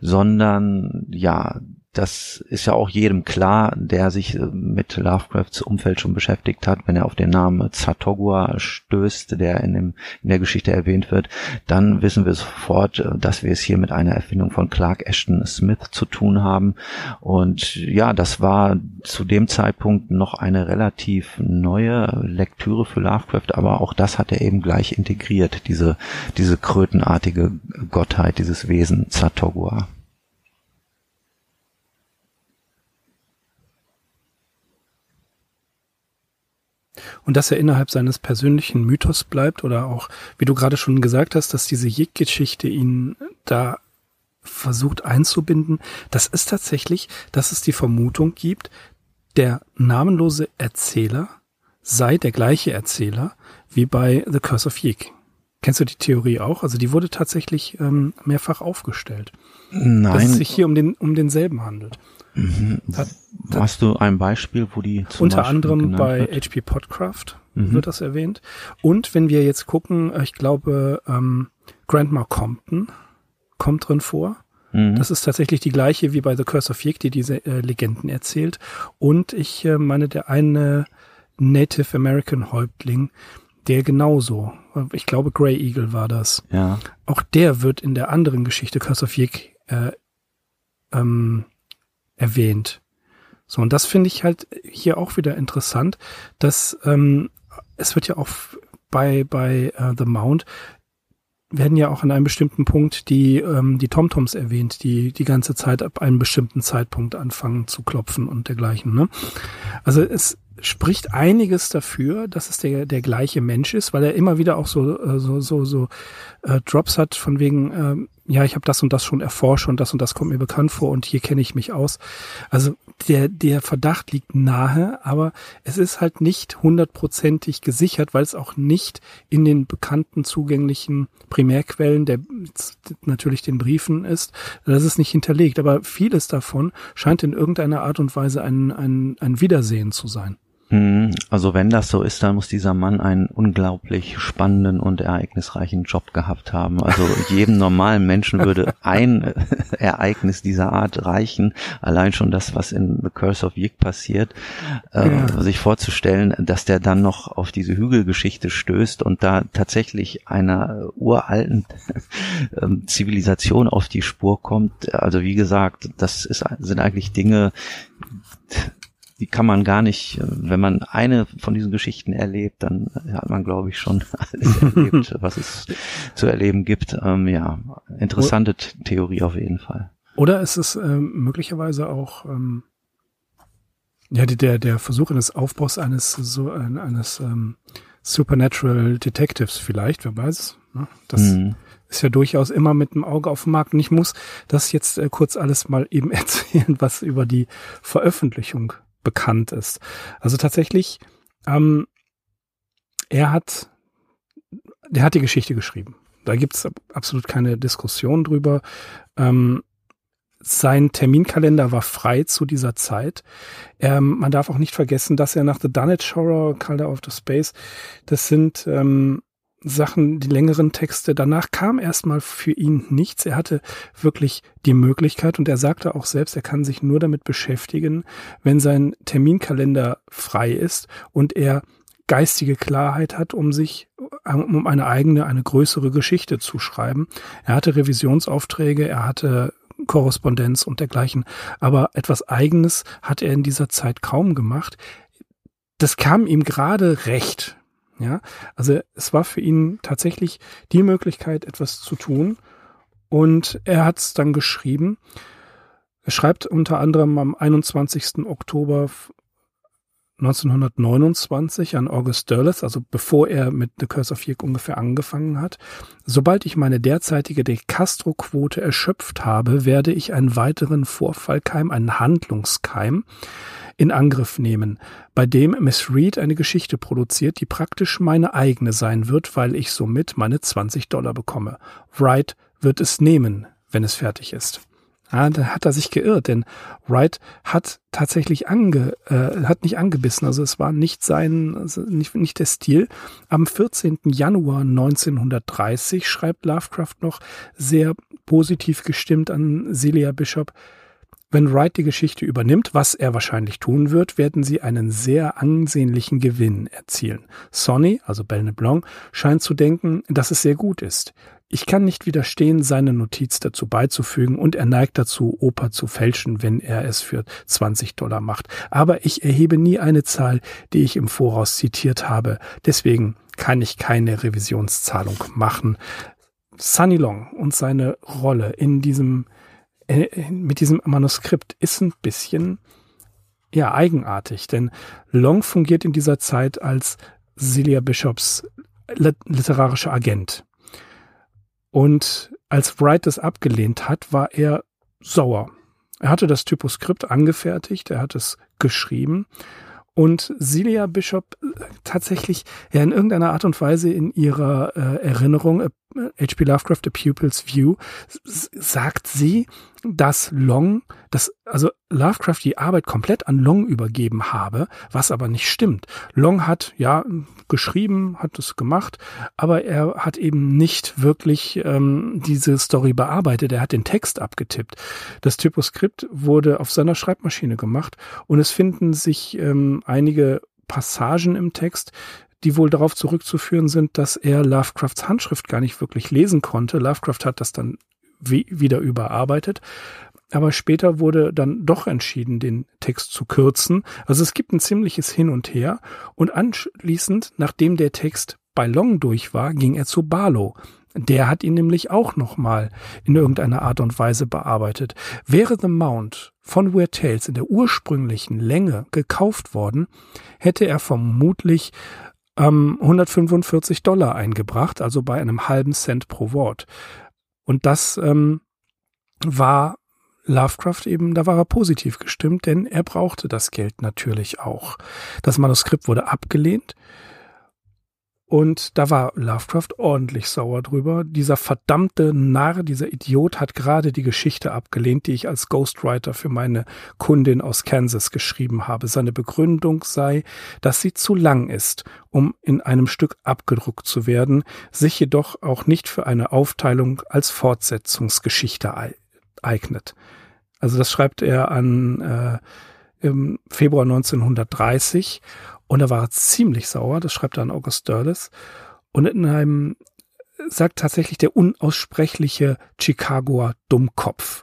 sondern ja das ist ja auch jedem klar, der sich äh, mit Lovecrafts Umfeld schon beschäftigt hat, wenn er auf den Namen Zatogua stößt, der in, dem, in der Geschichte erwähnt wird, dann wissen wir sofort, äh, dass wir es hier mit einer Erfindung von Clark Ashton Smith zu tun haben. Und ja, das war zu dem Zeitpunkt noch eine relativ neue Lektüre für Lovecraft, aber auch das hat er eben gleich integriert, diese, diese krötenartige Gottheit, dieses Wesen Zatogua. Und dass er innerhalb seines persönlichen Mythos bleibt oder auch, wie du gerade schon gesagt hast, dass diese Jig-Geschichte ihn da versucht einzubinden, das ist tatsächlich, dass es die Vermutung gibt, der namenlose Erzähler sei der gleiche Erzähler wie bei The Curse of Yig. Kennst du die Theorie auch? Also die wurde tatsächlich ähm, mehrfach aufgestellt. Nein. Dass es sich hier um, den, um denselben handelt. Mhm. Hast du ein Beispiel, wo die zum Unter Beispiel anderem bei HP Podcraft mhm. wird das erwähnt. Und wenn wir jetzt gucken, ich glaube, ähm, Grandma Compton kommt drin vor. Mhm. Das ist tatsächlich die gleiche wie bei The Curse of Yig, die diese äh, Legenden erzählt. Und ich äh, meine, der eine Native American Häuptling, der genauso, äh, ich glaube Grey Eagle war das. Ja. Auch der wird in der anderen Geschichte Curse of Yig äh, ähm, erwähnt. So, und das finde ich halt hier auch wieder interessant, dass ähm, es wird ja auch bei, bei uh, The Mount werden ja auch an einem bestimmten Punkt die, ähm, die TomToms erwähnt, die die ganze Zeit ab einem bestimmten Zeitpunkt anfangen zu klopfen und dergleichen. Ne? Also es spricht einiges dafür, dass es der, der gleiche Mensch ist, weil er immer wieder auch so, äh, so, so, so äh, Drops hat von wegen, ähm, ja, ich habe das und das schon erforscht und das und das kommt mir bekannt vor und hier kenne ich mich aus. Also der, der Verdacht liegt nahe, aber es ist halt nicht hundertprozentig gesichert, weil es auch nicht in den bekannten zugänglichen Primärquellen, der natürlich den Briefen ist, das ist nicht hinterlegt. Aber vieles davon scheint in irgendeiner Art und Weise ein, ein, ein Wiedersehen zu sein. Hm, also wenn das so ist, dann muss dieser Mann einen unglaublich spannenden und ereignisreichen Job gehabt haben. Also jedem normalen Menschen würde ein Ereignis dieser Art reichen. Allein schon das, was in The Curse of Yig passiert, äh, ja. sich vorzustellen, dass der dann noch auf diese Hügelgeschichte stößt und da tatsächlich einer uralten ähm, Zivilisation auf die Spur kommt. Also wie gesagt, das ist, sind eigentlich Dinge, die kann man gar nicht, äh, wenn man eine von diesen Geschichten erlebt, dann hat man, glaube ich, schon alles erlebt, was es zu erleben gibt. Ähm, ja, interessante Theorie auf jeden Fall. Oder ist es ähm, möglicherweise auch ähm, ja der der Versuch eines Aufbaus eines so eines ähm, Supernatural Detectives vielleicht, wer weiß. Ne? Das mhm. ist ja durchaus immer mit dem Auge auf dem Markt. Und ich muss das jetzt äh, kurz alles mal eben erzählen, was über die Veröffentlichung bekannt ist. Also tatsächlich, ähm, er hat, der hat die Geschichte geschrieben. Da gibt's absolut keine Diskussion drüber. Ähm, sein Terminkalender war frei zu dieser Zeit. Ähm, man darf auch nicht vergessen, dass er nach The Dunwich Horror, Calder of the Space, das sind ähm, Sachen, die längeren Texte. Danach kam erstmal für ihn nichts. Er hatte wirklich die Möglichkeit und er sagte auch selbst, er kann sich nur damit beschäftigen, wenn sein Terminkalender frei ist und er geistige Klarheit hat, um sich um eine eigene, eine größere Geschichte zu schreiben. Er hatte Revisionsaufträge, er hatte Korrespondenz und dergleichen, aber etwas Eigenes hat er in dieser Zeit kaum gemacht. Das kam ihm gerade recht. Ja, also es war für ihn tatsächlich die Möglichkeit, etwas zu tun. Und er hat es dann geschrieben. Er schreibt unter anderem am 21. Oktober 1929 an August Derleth, also bevor er mit The Curse of Yig ungefähr angefangen hat. Sobald ich meine derzeitige De Castro-Quote erschöpft habe, werde ich einen weiteren Vorfallkeim, einen Handlungskeim in Angriff nehmen, bei dem Miss Reed eine Geschichte produziert, die praktisch meine eigene sein wird, weil ich somit meine 20 Dollar bekomme. Wright wird es nehmen, wenn es fertig ist. Ja, da hat er sich geirrt, denn Wright hat tatsächlich ange, äh, hat nicht angebissen, also es war nicht sein, also nicht, nicht der Stil. Am 14. Januar 1930 schreibt Lovecraft noch sehr positiv gestimmt an Celia Bishop, wenn Wright die Geschichte übernimmt, was er wahrscheinlich tun wird, werden sie einen sehr ansehnlichen Gewinn erzielen. Sonny, also Belle Blanc, scheint zu denken, dass es sehr gut ist. Ich kann nicht widerstehen, seine Notiz dazu beizufügen und er neigt dazu, Oper zu fälschen, wenn er es für 20 Dollar macht. Aber ich erhebe nie eine Zahl, die ich im Voraus zitiert habe. Deswegen kann ich keine Revisionszahlung machen. Sunny Long und seine Rolle in diesem, äh, mit diesem Manuskript ist ein bisschen, ja, eigenartig, denn Long fungiert in dieser Zeit als Celia Bishops literarischer Agent. Und als Wright das abgelehnt hat, war er sauer. Er hatte das Typoskript angefertigt, er hat es geschrieben und Celia Bishop äh, tatsächlich ja in irgendeiner Art und Weise in ihrer äh, Erinnerung H.P. Lovecraft A Pupil's View sagt sie, dass Long, dass also Lovecraft die Arbeit komplett an Long übergeben habe, was aber nicht stimmt. Long hat ja geschrieben, hat es gemacht, aber er hat eben nicht wirklich ähm, diese Story bearbeitet. Er hat den Text abgetippt. Das Typoskript wurde auf seiner Schreibmaschine gemacht und es finden sich ähm, einige Passagen im Text, die wohl darauf zurückzuführen sind, dass er Lovecrafts Handschrift gar nicht wirklich lesen konnte. Lovecraft hat das dann wie, wieder überarbeitet. Aber später wurde dann doch entschieden, den Text zu kürzen. Also es gibt ein ziemliches Hin und Her. Und anschließend, nachdem der Text bei Long durch war, ging er zu Barlow. Der hat ihn nämlich auch nochmal in irgendeiner Art und Weise bearbeitet. Wäre The Mount von Weird Tales in der ursprünglichen Länge gekauft worden, hätte er vermutlich ähm, 145 Dollar eingebracht, also bei einem halben Cent pro Wort. Und das ähm, war Lovecraft eben, da war er positiv gestimmt, denn er brauchte das Geld natürlich auch. Das Manuskript wurde abgelehnt. Und da war Lovecraft ordentlich sauer drüber. Dieser verdammte Narr, dieser Idiot hat gerade die Geschichte abgelehnt, die ich als Ghostwriter für meine Kundin aus Kansas geschrieben habe. Seine Begründung sei, dass sie zu lang ist, um in einem Stück abgedruckt zu werden, sich jedoch auch nicht für eine Aufteilung als Fortsetzungsgeschichte eignet. Also das schreibt er an äh, im Februar 1930 und er war ziemlich sauer, das schreibt er an August Derlis. Und in einem sagt tatsächlich der unaussprechliche Chicagoer Dummkopf.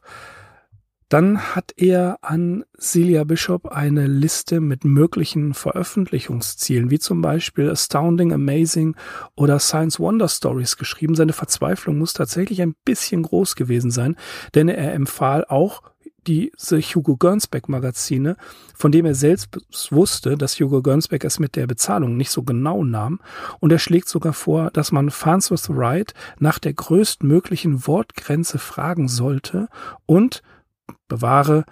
Dann hat er an Celia Bishop eine Liste mit möglichen Veröffentlichungszielen, wie zum Beispiel Astounding, Amazing oder Science Wonder Stories geschrieben. Seine Verzweiflung muss tatsächlich ein bisschen groß gewesen sein, denn er empfahl auch diese Hugo Gernsback Magazine, von dem er selbst wusste, dass Hugo Gernsback es mit der Bezahlung nicht so genau nahm. Und er schlägt sogar vor, dass man Farnsworth Wright nach der größtmöglichen Wortgrenze fragen sollte und bewahre,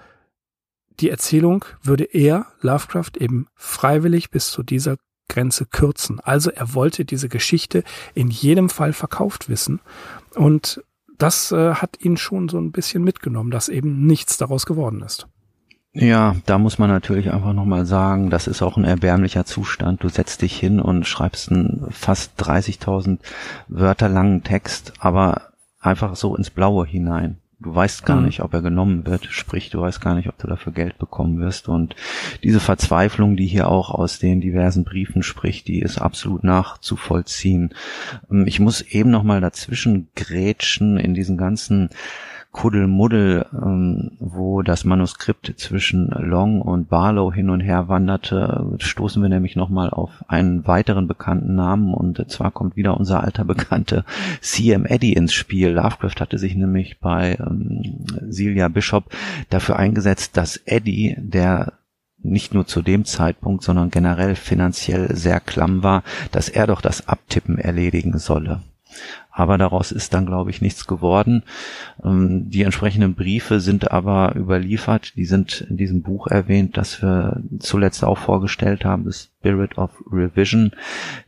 die Erzählung würde er, Lovecraft, eben freiwillig bis zu dieser Grenze kürzen. Also er wollte diese Geschichte in jedem Fall verkauft wissen. Und das äh, hat ihn schon so ein bisschen mitgenommen, dass eben nichts daraus geworden ist. Ja, da muss man natürlich einfach nochmal sagen, das ist auch ein erbärmlicher Zustand. Du setzt dich hin und schreibst einen fast 30.000 Wörter langen Text, aber einfach so ins Blaue hinein. Du weißt gar mhm. nicht, ob er genommen wird, sprich, du weißt gar nicht, ob du dafür Geld bekommen wirst. Und diese Verzweiflung, die hier auch aus den diversen Briefen spricht, die ist absolut nachzuvollziehen. Ähm, ich muss eben noch mal dazwischen grätschen in diesen ganzen Kuddelmuddel, ähm, wo das Manuskript zwischen Long und Barlow hin und her wanderte, stoßen wir nämlich nochmal auf einen weiteren bekannten Namen und zwar kommt wieder unser alter Bekannte C.M. Eddy ins Spiel. Lovecraft hatte sich nämlich bei ähm, Celia Bishop dafür eingesetzt, dass Eddy, der nicht nur zu dem Zeitpunkt, sondern generell finanziell sehr klamm war, dass er doch das Abtippen erledigen solle. Aber daraus ist dann, glaube ich, nichts geworden. Ähm, die entsprechenden Briefe sind aber überliefert. Die sind in diesem Buch erwähnt, das wir zuletzt auch vorgestellt haben, The Spirit of Revision.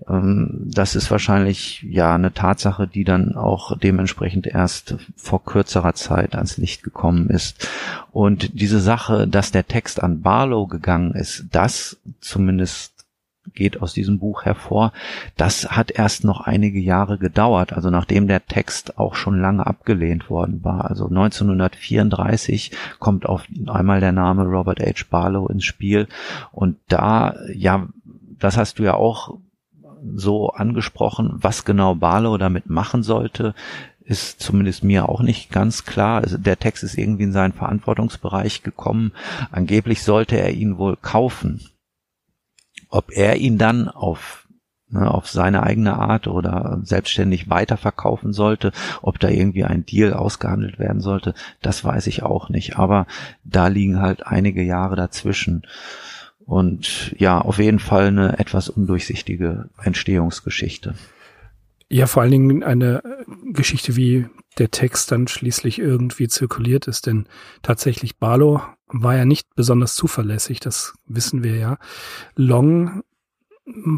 Ähm, das ist wahrscheinlich ja eine Tatsache, die dann auch dementsprechend erst vor kürzerer Zeit ans Licht gekommen ist. Und diese Sache, dass der Text an Barlow gegangen ist, das zumindest geht aus diesem Buch hervor. Das hat erst noch einige Jahre gedauert, also nachdem der Text auch schon lange abgelehnt worden war. Also 1934 kommt auf einmal der Name Robert H. Barlow ins Spiel und da, ja, das hast du ja auch so angesprochen, was genau Barlow damit machen sollte, ist zumindest mir auch nicht ganz klar. Also der Text ist irgendwie in seinen Verantwortungsbereich gekommen. Angeblich sollte er ihn wohl kaufen. Ob er ihn dann auf ne, auf seine eigene Art oder selbstständig weiterverkaufen sollte, ob da irgendwie ein Deal ausgehandelt werden sollte, das weiß ich auch nicht. Aber da liegen halt einige Jahre dazwischen. Und ja, auf jeden Fall eine etwas undurchsichtige Entstehungsgeschichte. Ja, vor allen Dingen eine Geschichte, wie der Text dann schließlich irgendwie zirkuliert ist, denn tatsächlich Barlow war ja nicht besonders zuverlässig, das wissen wir ja. Long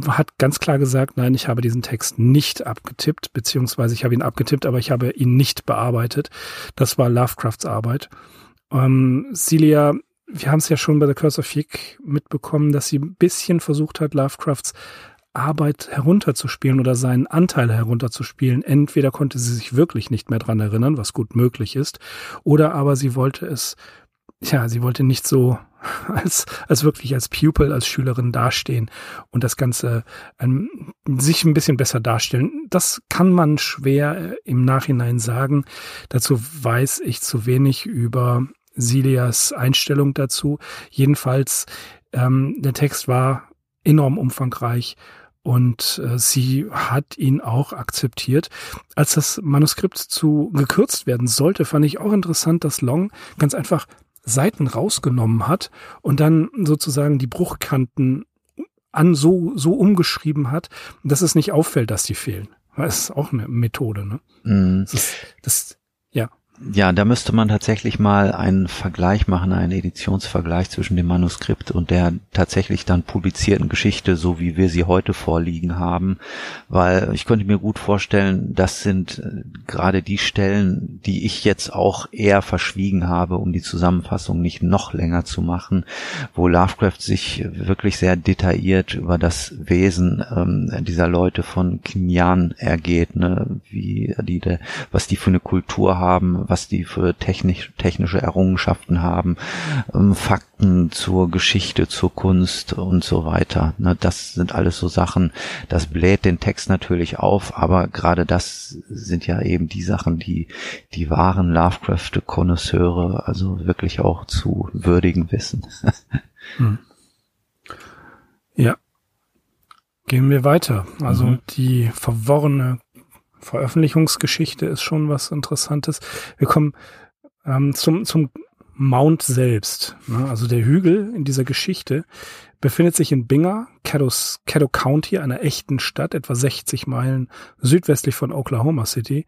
hat ganz klar gesagt, nein, ich habe diesen Text nicht abgetippt, beziehungsweise ich habe ihn abgetippt, aber ich habe ihn nicht bearbeitet. Das war Lovecrafts Arbeit. Ähm, Celia, wir haben es ja schon bei The Curse of Yig mitbekommen, dass sie ein bisschen versucht hat, Lovecrafts Arbeit herunterzuspielen oder seinen Anteil herunterzuspielen. Entweder konnte sie sich wirklich nicht mehr dran erinnern, was gut möglich ist, oder aber sie wollte es ja, sie wollte nicht so als, als wirklich als Pupil, als Schülerin dastehen und das Ganze ähm, sich ein bisschen besser darstellen. Das kann man schwer äh, im Nachhinein sagen. Dazu weiß ich zu wenig über Silias Einstellung dazu. Jedenfalls, ähm, der Text war enorm umfangreich und äh, sie hat ihn auch akzeptiert. Als das Manuskript zu gekürzt werden sollte, fand ich auch interessant, dass Long ganz einfach Seiten rausgenommen hat und dann sozusagen die Bruchkanten an so, so umgeschrieben hat, dass es nicht auffällt, dass die fehlen. Das ist auch eine Methode, ne? Mm. Das, ist, das ja, da müsste man tatsächlich mal einen Vergleich machen, einen Editionsvergleich zwischen dem Manuskript und der tatsächlich dann publizierten Geschichte, so wie wir sie heute vorliegen haben, weil ich könnte mir gut vorstellen, das sind äh, gerade die Stellen, die ich jetzt auch eher verschwiegen habe, um die Zusammenfassung nicht noch länger zu machen, wo Lovecraft sich wirklich sehr detailliert über das Wesen ähm, dieser Leute von Kinyan ergeht, ne? wie die, was die für eine Kultur haben, was die für technisch, technische Errungenschaften haben, ähm, Fakten zur Geschichte, zur Kunst und so weiter. Ne, das sind alles so Sachen, das bläht den Text natürlich auf, aber gerade das sind ja eben die Sachen, die die wahren Lovecraft-Konnoisseure also wirklich auch zu würdigen wissen. hm. Ja. Gehen wir weiter. Also mhm. die verworrene Veröffentlichungsgeschichte ist schon was Interessantes. Wir kommen ähm, zum, zum Mount selbst. Ne? Also der Hügel in dieser Geschichte befindet sich in Binger, Caddo, Caddo County, einer echten Stadt, etwa 60 Meilen südwestlich von Oklahoma City.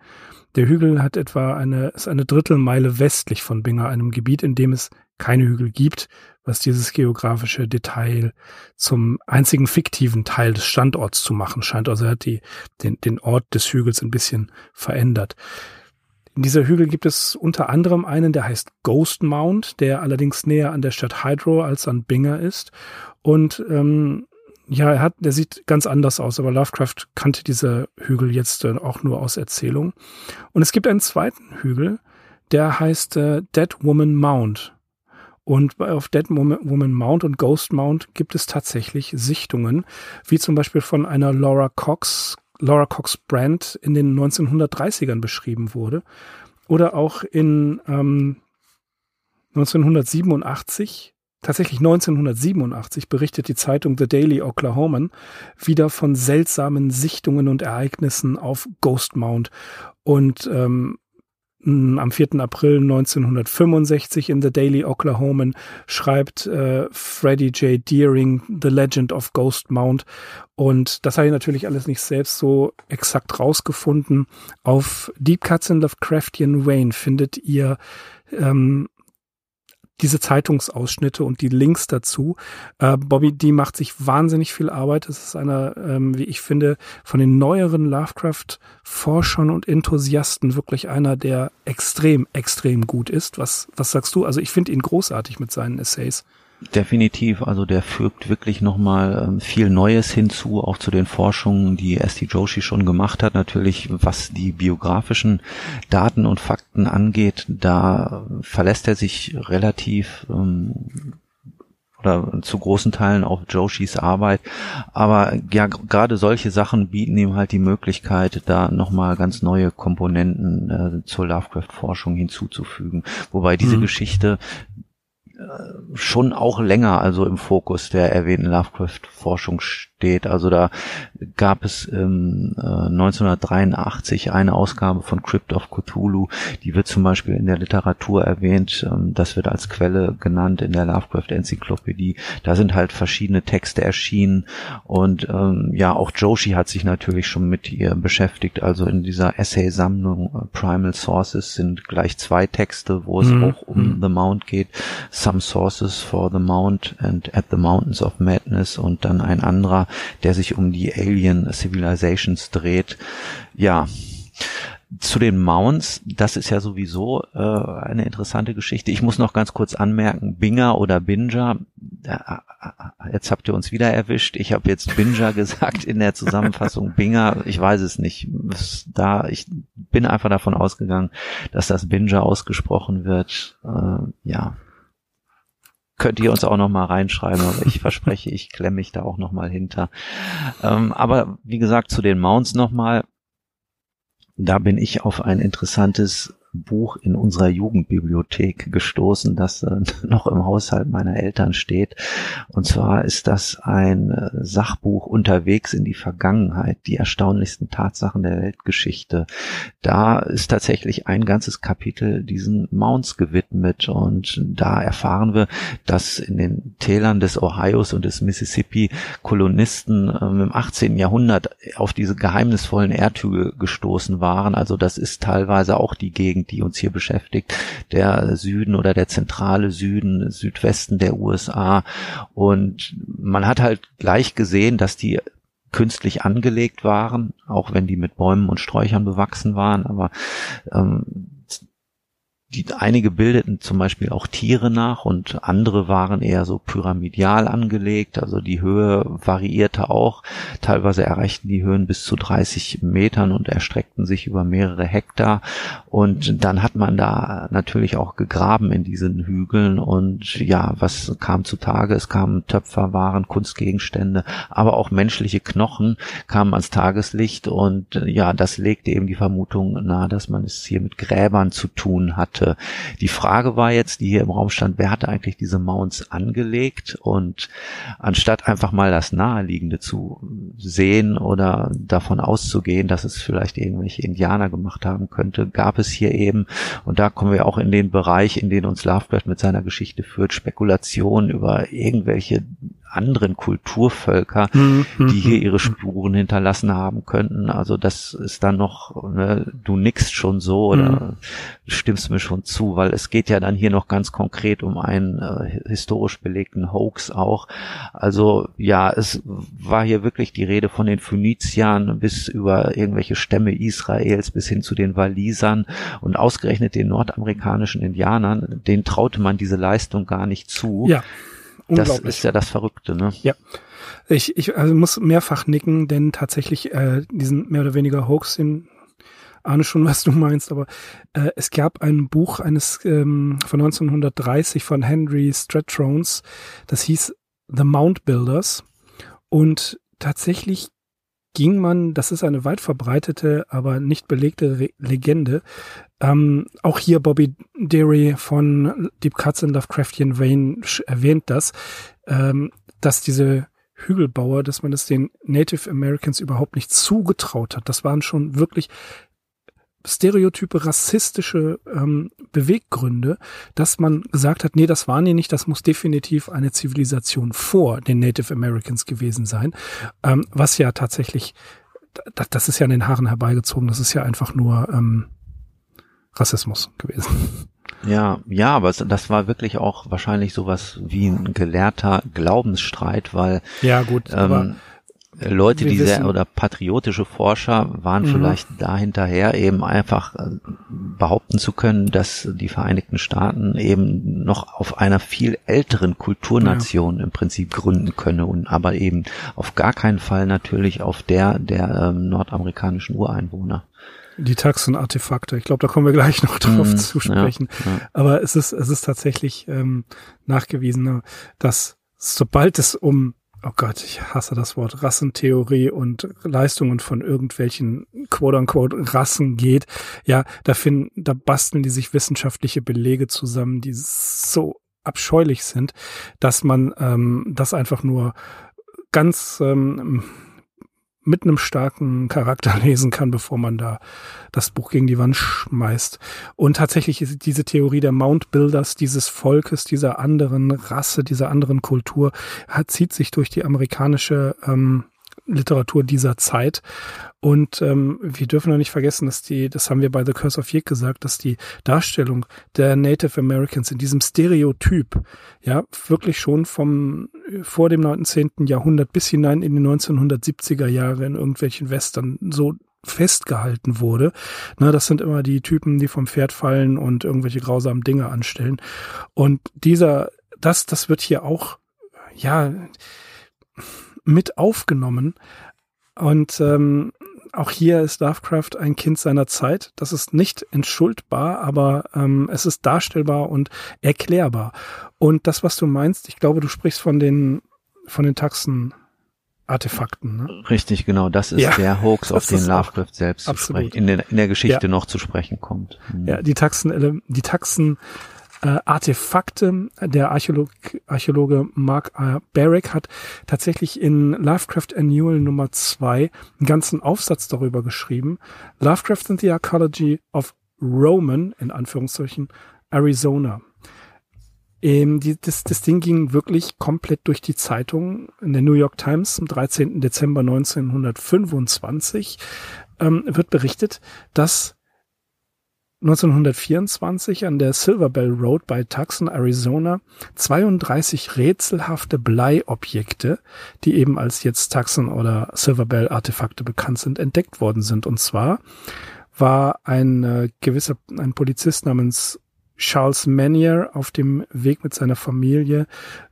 Der Hügel hat etwa eine, ist eine Drittelmeile westlich von Binger, einem Gebiet, in dem es keine Hügel gibt, was dieses geografische Detail zum einzigen fiktiven Teil des Standorts zu machen scheint. Also er hat die, den, den Ort des Hügels ein bisschen verändert. In dieser Hügel gibt es unter anderem einen, der heißt Ghost Mount, der allerdings näher an der Stadt Hydro als an Binger ist. Und ähm, ja, er hat, der sieht ganz anders aus, aber Lovecraft kannte diese Hügel jetzt äh, auch nur aus Erzählung. Und es gibt einen zweiten Hügel, der heißt äh, Dead Woman Mount. Und auf Dead Woman Mount und Ghost Mount gibt es tatsächlich Sichtungen, wie zum Beispiel von einer Laura Cox, Laura Cox Brand in den 1930ern beschrieben wurde. Oder auch in ähm, 1987 Tatsächlich 1987 berichtet die Zeitung The Daily Oklahoman wieder von seltsamen Sichtungen und Ereignissen auf Ghost Mount. Und ähm, am 4. April 1965 in The Daily Oklahoman schreibt äh, Freddie J. Deering The Legend of Ghost Mount. Und das habe ich natürlich alles nicht selbst so exakt rausgefunden. Auf Deep Cuts in Lovecraftian Wayne findet ihr ähm, diese Zeitungsausschnitte und die Links dazu. Äh, Bobby D macht sich wahnsinnig viel Arbeit. Es ist einer, ähm, wie ich finde, von den neueren Lovecraft-Forschern und Enthusiasten wirklich einer, der extrem, extrem gut ist. Was, was sagst du? Also ich finde ihn großartig mit seinen Essays. Definitiv, also der fügt wirklich nochmal ähm, viel Neues hinzu, auch zu den Forschungen, die S.T. Joshi schon gemacht hat. Natürlich, was die biografischen Daten und Fakten angeht, da verlässt er sich relativ ähm, oder zu großen Teilen auf Joshis Arbeit. Aber ja, gerade solche Sachen bieten ihm halt die Möglichkeit, da nochmal ganz neue Komponenten äh, zur Lovecraft-Forschung hinzuzufügen. Wobei diese mhm. Geschichte schon auch länger also im Fokus der erwähnten Lovecraft-Forschung steht. Also da gab es ähm, äh, 1983 eine Ausgabe von Crypt of Cthulhu, die wird zum Beispiel in der Literatur erwähnt, ähm, das wird als Quelle genannt in der Lovecraft-Enzyklopädie. Da sind halt verschiedene Texte erschienen und ähm, ja, auch Joshi hat sich natürlich schon mit ihr beschäftigt. Also in dieser Essay-Sammlung äh, Primal Sources sind gleich zwei Texte, wo es mhm. auch um mhm. The Mount geht. Some Sources for the Mount and at the Mountains of Madness und dann ein anderer, der sich um die Alien Civilizations dreht. Ja, zu den Mounts, das ist ja sowieso äh, eine interessante Geschichte. Ich muss noch ganz kurz anmerken, Binger oder Binger, äh, jetzt habt ihr uns wieder erwischt. Ich habe jetzt Binger gesagt in der Zusammenfassung. Binger, ich weiß es nicht. Da, ich bin einfach davon ausgegangen, dass das Binger ausgesprochen wird. Äh, ja, könnt ihr uns auch noch mal reinschreiben, aber ich verspreche, ich klemme mich da auch noch mal hinter. Ähm, aber wie gesagt, zu den Mounts noch mal. Da bin ich auf ein interessantes Buch in unserer Jugendbibliothek gestoßen, das äh, noch im Haushalt meiner Eltern steht. Und zwar ist das ein äh, Sachbuch unterwegs in die Vergangenheit, die erstaunlichsten Tatsachen der Weltgeschichte. Da ist tatsächlich ein ganzes Kapitel diesen Mounts gewidmet und da erfahren wir, dass in den Tälern des Ohios und des Mississippi Kolonisten ähm, im 18. Jahrhundert auf diese geheimnisvollen Erdhügel gestoßen waren. Also das ist teilweise auch die Gegend, Gegend, die uns hier beschäftigt, der Süden oder der zentrale Süden, Südwesten der USA. Und man hat halt gleich gesehen, dass die künstlich angelegt waren, auch wenn die mit Bäumen und Sträuchern bewachsen waren, aber ähm, die, einige bildeten zum Beispiel auch Tiere nach und andere waren eher so pyramidal angelegt, also die Höhe variierte auch. Teilweise erreichten die Höhen bis zu 30 Metern und erstreckten sich über mehrere Hektar. Und dann hat man da natürlich auch gegraben in diesen Hügeln und ja, was kam zutage? Es kamen Töpferwaren, Kunstgegenstände, aber auch menschliche Knochen kamen ans Tageslicht und ja, das legte eben die Vermutung nahe, dass man es hier mit Gräbern zu tun hatte hatte. Die Frage war jetzt, die hier im Raum stand, wer hatte eigentlich diese Mounts angelegt? Und anstatt einfach mal das Naheliegende zu sehen oder davon auszugehen, dass es vielleicht irgendwelche Indianer gemacht haben könnte, gab es hier eben, und da kommen wir auch in den Bereich, in den uns Lovecraft mit seiner Geschichte führt, Spekulationen über irgendwelche anderen Kulturvölker, mhm. die hier ihre Spuren hinterlassen haben könnten. Also das ist dann noch, ne, du nickst schon so oder mhm. stimmst mir schon zu, weil es geht ja dann hier noch ganz konkret um einen äh, historisch belegten Hoax auch. Also ja, es war hier wirklich die Rede von den Phöniziern bis über irgendwelche Stämme Israels bis hin zu den Walisern und ausgerechnet den nordamerikanischen Indianern, denen traute man diese Leistung gar nicht zu. Ja. Das ist ja das Verrückte, ne? Ja. Ich, ich also muss mehrfach nicken, denn tatsächlich äh, diesen mehr oder weniger Hoax, den ahne schon, was du meinst, aber äh, es gab ein Buch eines ähm, von 1930 von Henry Stratrones, das hieß The Mound Builders und tatsächlich ging man, das ist eine weit verbreitete, aber nicht belegte Re Legende, ähm, auch hier Bobby Deary von Deep Cuts in Lovecraftian Vein erwähnt das, ähm, dass diese Hügelbauer, dass man es den Native Americans überhaupt nicht zugetraut hat. Das waren schon wirklich stereotype rassistische ähm, Beweggründe, dass man gesagt hat, nee, das waren die nicht, das muss definitiv eine Zivilisation vor den Native Americans gewesen sein, ähm, was ja tatsächlich, das, das ist ja an den Haaren herbeigezogen, das ist ja einfach nur ähm, Rassismus gewesen. Ja, ja, aber das war wirklich auch wahrscheinlich sowas wie ein gelehrter Glaubensstreit, weil ja gut, ähm, Leute, die sehr oder patriotische Forscher waren mhm. vielleicht dahinterher eben einfach äh, behaupten zu können, dass die Vereinigten Staaten eben noch auf einer viel älteren Kulturnation ja. im Prinzip gründen könne und aber eben auf gar keinen Fall natürlich auf der der ähm, nordamerikanischen Ureinwohner. Die Taxenartefakte, ich glaube, da kommen wir gleich noch drauf mhm, zu sprechen. Ja, ja. Aber es ist, es ist tatsächlich ähm, nachgewiesen, dass sobald es um oh Gott, ich hasse das Wort Rassentheorie und Leistungen von irgendwelchen quote-unquote Rassen geht, ja, da finden, da basteln die sich wissenschaftliche Belege zusammen, die so abscheulich sind, dass man ähm, das einfach nur ganz ähm, mit einem starken Charakter lesen kann, bevor man da das Buch gegen die Wand schmeißt. Und tatsächlich ist diese Theorie der Mount Builders, dieses Volkes, dieser anderen Rasse, dieser anderen Kultur, hat, zieht sich durch die amerikanische ähm, Literatur dieser Zeit. Und ähm, wir dürfen noch nicht vergessen, dass die, das haben wir bei The Curse of Yig gesagt, dass die Darstellung der Native Americans in diesem Stereotyp, ja, wirklich schon vom vor dem 19. Jahrhundert bis hinein in die 1970er Jahre in irgendwelchen Western so festgehalten wurde. Na, das sind immer die Typen, die vom Pferd fallen und irgendwelche grausamen Dinge anstellen. Und dieser, das, das wird hier auch, ja, mit aufgenommen. Und ähm, auch hier ist Lovecraft ein Kind seiner Zeit. Das ist nicht entschuldbar, aber ähm, es ist darstellbar und erklärbar. Und das, was du meinst, ich glaube, du sprichst von den von den Taxen. Artefakten. Ne? Richtig, genau. Das ist ja, der Hoax, auf den Lovecraft selbst in der, in der Geschichte ja. noch zu sprechen kommt. Mhm. Ja, die Taxen, die Taxen äh, Artefakte. Der Archäolog, Archäologe Mark R. Barrick hat tatsächlich in Lovecraft Annual Nummer zwei einen ganzen Aufsatz darüber geschrieben. Lovecraft and the Archaeology of Roman, in Anführungszeichen, Arizona. Ähm, die, das, das Ding ging wirklich komplett durch die Zeitung in der New York Times am 13. Dezember 1925 ähm, wird berichtet, dass 1924 an der Silver Bell Road bei Tucson, Arizona, 32 rätselhafte Bleiobjekte, die eben als jetzt Tucson oder Silver Bell Artefakte bekannt sind, entdeckt worden sind. Und zwar war ein äh, gewisser, ein Polizist namens Charles Manier auf dem Weg mit seiner Familie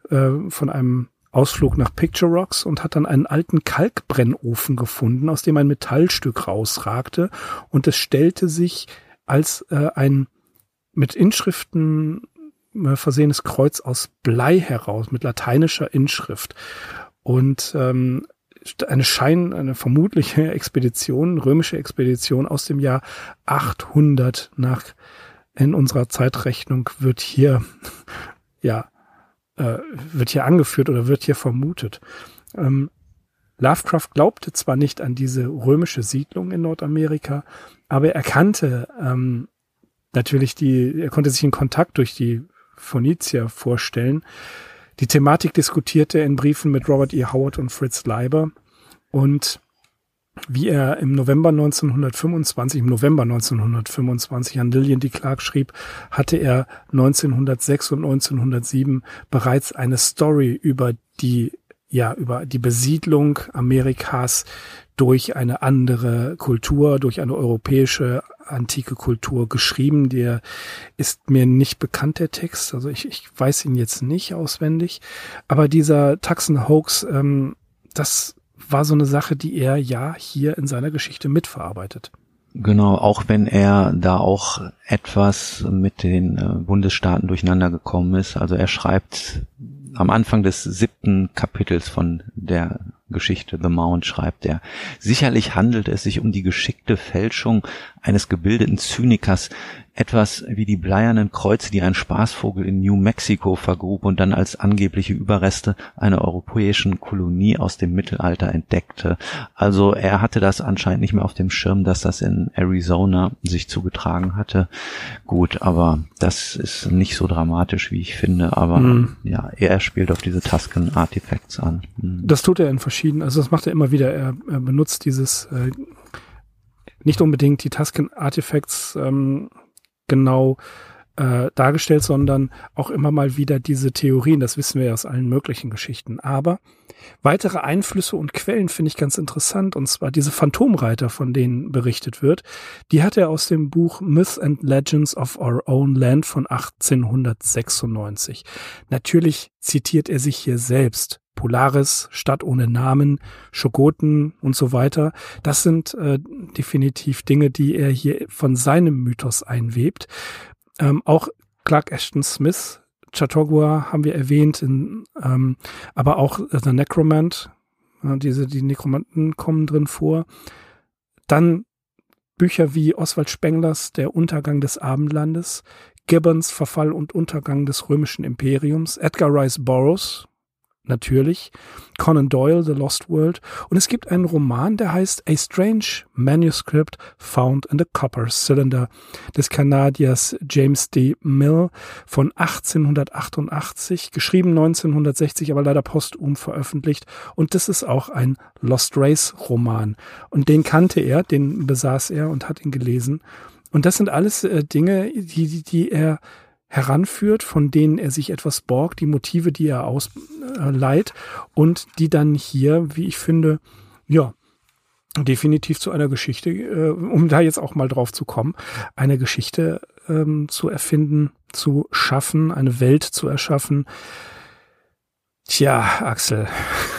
äh, von einem Ausflug nach Picture Rocks und hat dann einen alten Kalkbrennofen gefunden, aus dem ein Metallstück rausragte und es stellte sich als äh, ein mit Inschriften äh, versehenes Kreuz aus Blei heraus, mit lateinischer Inschrift. Und ähm, eine Schein, eine vermutliche Expedition, römische Expedition aus dem Jahr 800 nach in unserer Zeitrechnung wird hier ja äh, wird hier angeführt oder wird hier vermutet. Ähm, Lovecraft glaubte zwar nicht an diese römische Siedlung in Nordamerika, aber er kannte ähm, natürlich die, er konnte sich in Kontakt durch die Phönizier vorstellen. Die Thematik diskutierte er in Briefen mit Robert E. Howard und Fritz Leiber und wie er im November 1925, im November 1925 an Lillian D. Clark schrieb, hatte er 1906 und 1907 bereits eine Story über die ja, über die Besiedlung Amerikas durch eine andere Kultur, durch eine europäische antike Kultur geschrieben. Der ist mir nicht bekannt, der Text. Also ich, ich weiß ihn jetzt nicht auswendig. Aber dieser Taxen-Hoax, ähm, das war so eine Sache, die er ja hier in seiner Geschichte mitverarbeitet. Genau, auch wenn er da auch etwas mit den äh, Bundesstaaten durcheinander gekommen ist. Also er schreibt am Anfang des siebten Kapitels von der Geschichte The Mount schreibt er, sicherlich handelt es sich um die geschickte Fälschung eines gebildeten Zynikers, etwas wie die bleiernen Kreuze, die ein Spaßvogel in New Mexico vergrub und dann als angebliche Überreste einer europäischen Kolonie aus dem Mittelalter entdeckte. Also er hatte das anscheinend nicht mehr auf dem Schirm, dass das in Arizona sich zugetragen hatte. Gut, aber das ist nicht so dramatisch, wie ich finde. Aber mhm. ja, er spielt auf diese Tusken Artifacts an. Mhm. Das tut er in verschiedenen, also das macht er immer wieder. Er, er benutzt dieses äh, nicht unbedingt die Tusken Artifacts ähm, genau äh, dargestellt, sondern auch immer mal wieder diese Theorien. Das wissen wir ja aus allen möglichen Geschichten. Aber weitere Einflüsse und Quellen finde ich ganz interessant. Und zwar diese Phantomreiter, von denen berichtet wird. Die hat er aus dem Buch Myths and Legends of Our Own Land von 1896. Natürlich zitiert er sich hier selbst. Polaris, Stadt ohne Namen, Schogoten und so weiter. Das sind äh, definitiv Dinge, die er hier von seinem Mythos einwebt. Ähm, auch Clark Ashton Smith, Chautauqua haben wir erwähnt, in, ähm, aber auch The Necromant, äh, diese, die Nekromanten kommen drin vor. Dann Bücher wie Oswald Spenglers Der Untergang des Abendlandes, Gibbons Verfall und Untergang des römischen Imperiums, Edgar Rice Burroughs, natürlich, Conan Doyle, The Lost World. Und es gibt einen Roman, der heißt A Strange Manuscript Found in the Copper Cylinder des Kanadiers James D. Mill von 1888, geschrieben 1960, aber leider posthum veröffentlicht. Und das ist auch ein Lost Race Roman. Und den kannte er, den besaß er und hat ihn gelesen. Und das sind alles äh, Dinge, die, die, die er heranführt, von denen er sich etwas borgt, die Motive, die er ausleiht und die dann hier, wie ich finde, ja, definitiv zu einer Geschichte, äh, um da jetzt auch mal drauf zu kommen, eine Geschichte ähm, zu erfinden, zu schaffen, eine Welt zu erschaffen. Tja, Axel,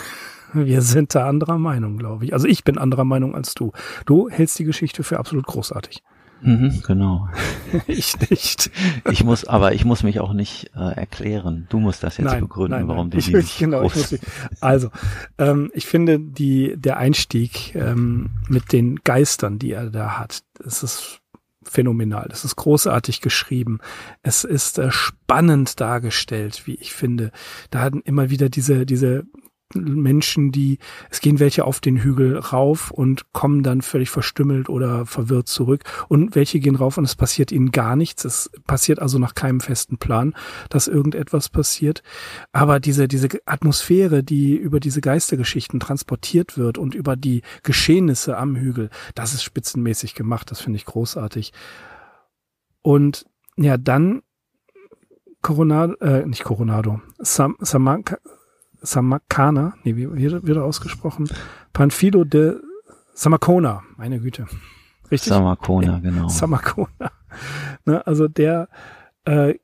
wir sind da anderer Meinung, glaube ich. Also ich bin anderer Meinung als du. Du hältst die Geschichte für absolut großartig. Mhm, genau. ich nicht. Ich muss, aber ich muss mich auch nicht äh, erklären. Du musst das jetzt nein, begründen, nein, warum nein. du ich, genau, ich muss, Also, ähm, ich finde die der Einstieg ähm, mit den Geistern, die er da hat, das ist phänomenal. Das ist großartig geschrieben. Es ist äh, spannend dargestellt, wie ich finde. Da hatten immer wieder diese diese Menschen, die, es gehen welche auf den Hügel rauf und kommen dann völlig verstümmelt oder verwirrt zurück und welche gehen rauf und es passiert ihnen gar nichts. Es passiert also nach keinem festen Plan, dass irgendetwas passiert. Aber diese, diese Atmosphäre, die über diese Geistergeschichten transportiert wird und über die Geschehnisse am Hügel, das ist spitzenmäßig gemacht. Das finde ich großartig. Und ja, dann Coronado, äh, nicht Coronado, Sam, Samanka, Samakana, nee, wie wird, er ausgesprochen? Panfilo de Samacona, meine Güte. Richtig? Samacona, genau. Samacona. Ne, also der, äh,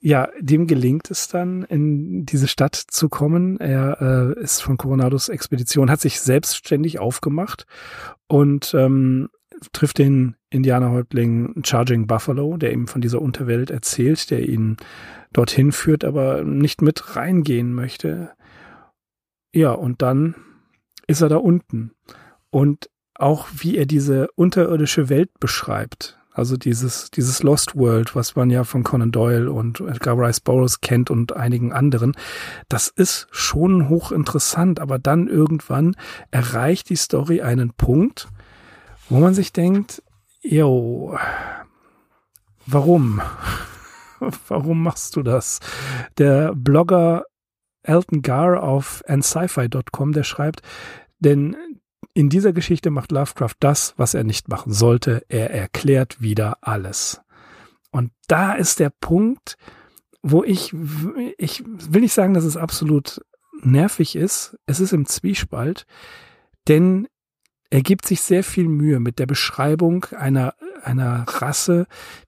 ja, dem gelingt es dann, in diese Stadt zu kommen. Er äh, ist von Coronados Expedition, hat sich selbstständig aufgemacht und ähm, trifft den Indianerhäuptling Charging Buffalo, der ihm von dieser Unterwelt erzählt, der ihn dorthin führt, aber nicht mit reingehen möchte. Ja, und dann ist er da unten. Und auch wie er diese unterirdische Welt beschreibt, also dieses, dieses Lost World, was man ja von Conan Doyle und Edgar Rice Burroughs kennt und einigen anderen, das ist schon hochinteressant, aber dann irgendwann erreicht die Story einen Punkt, wo man sich denkt, yo, warum? Warum machst du das? Der Blogger Elton Gar auf nsci-fi.com, der schreibt, denn in dieser Geschichte macht Lovecraft das, was er nicht machen sollte. Er erklärt wieder alles. Und da ist der Punkt, wo ich, ich will nicht sagen, dass es absolut nervig ist. Es ist im Zwiespalt, denn er gibt sich sehr viel Mühe mit der Beschreibung einer, einer Rasse,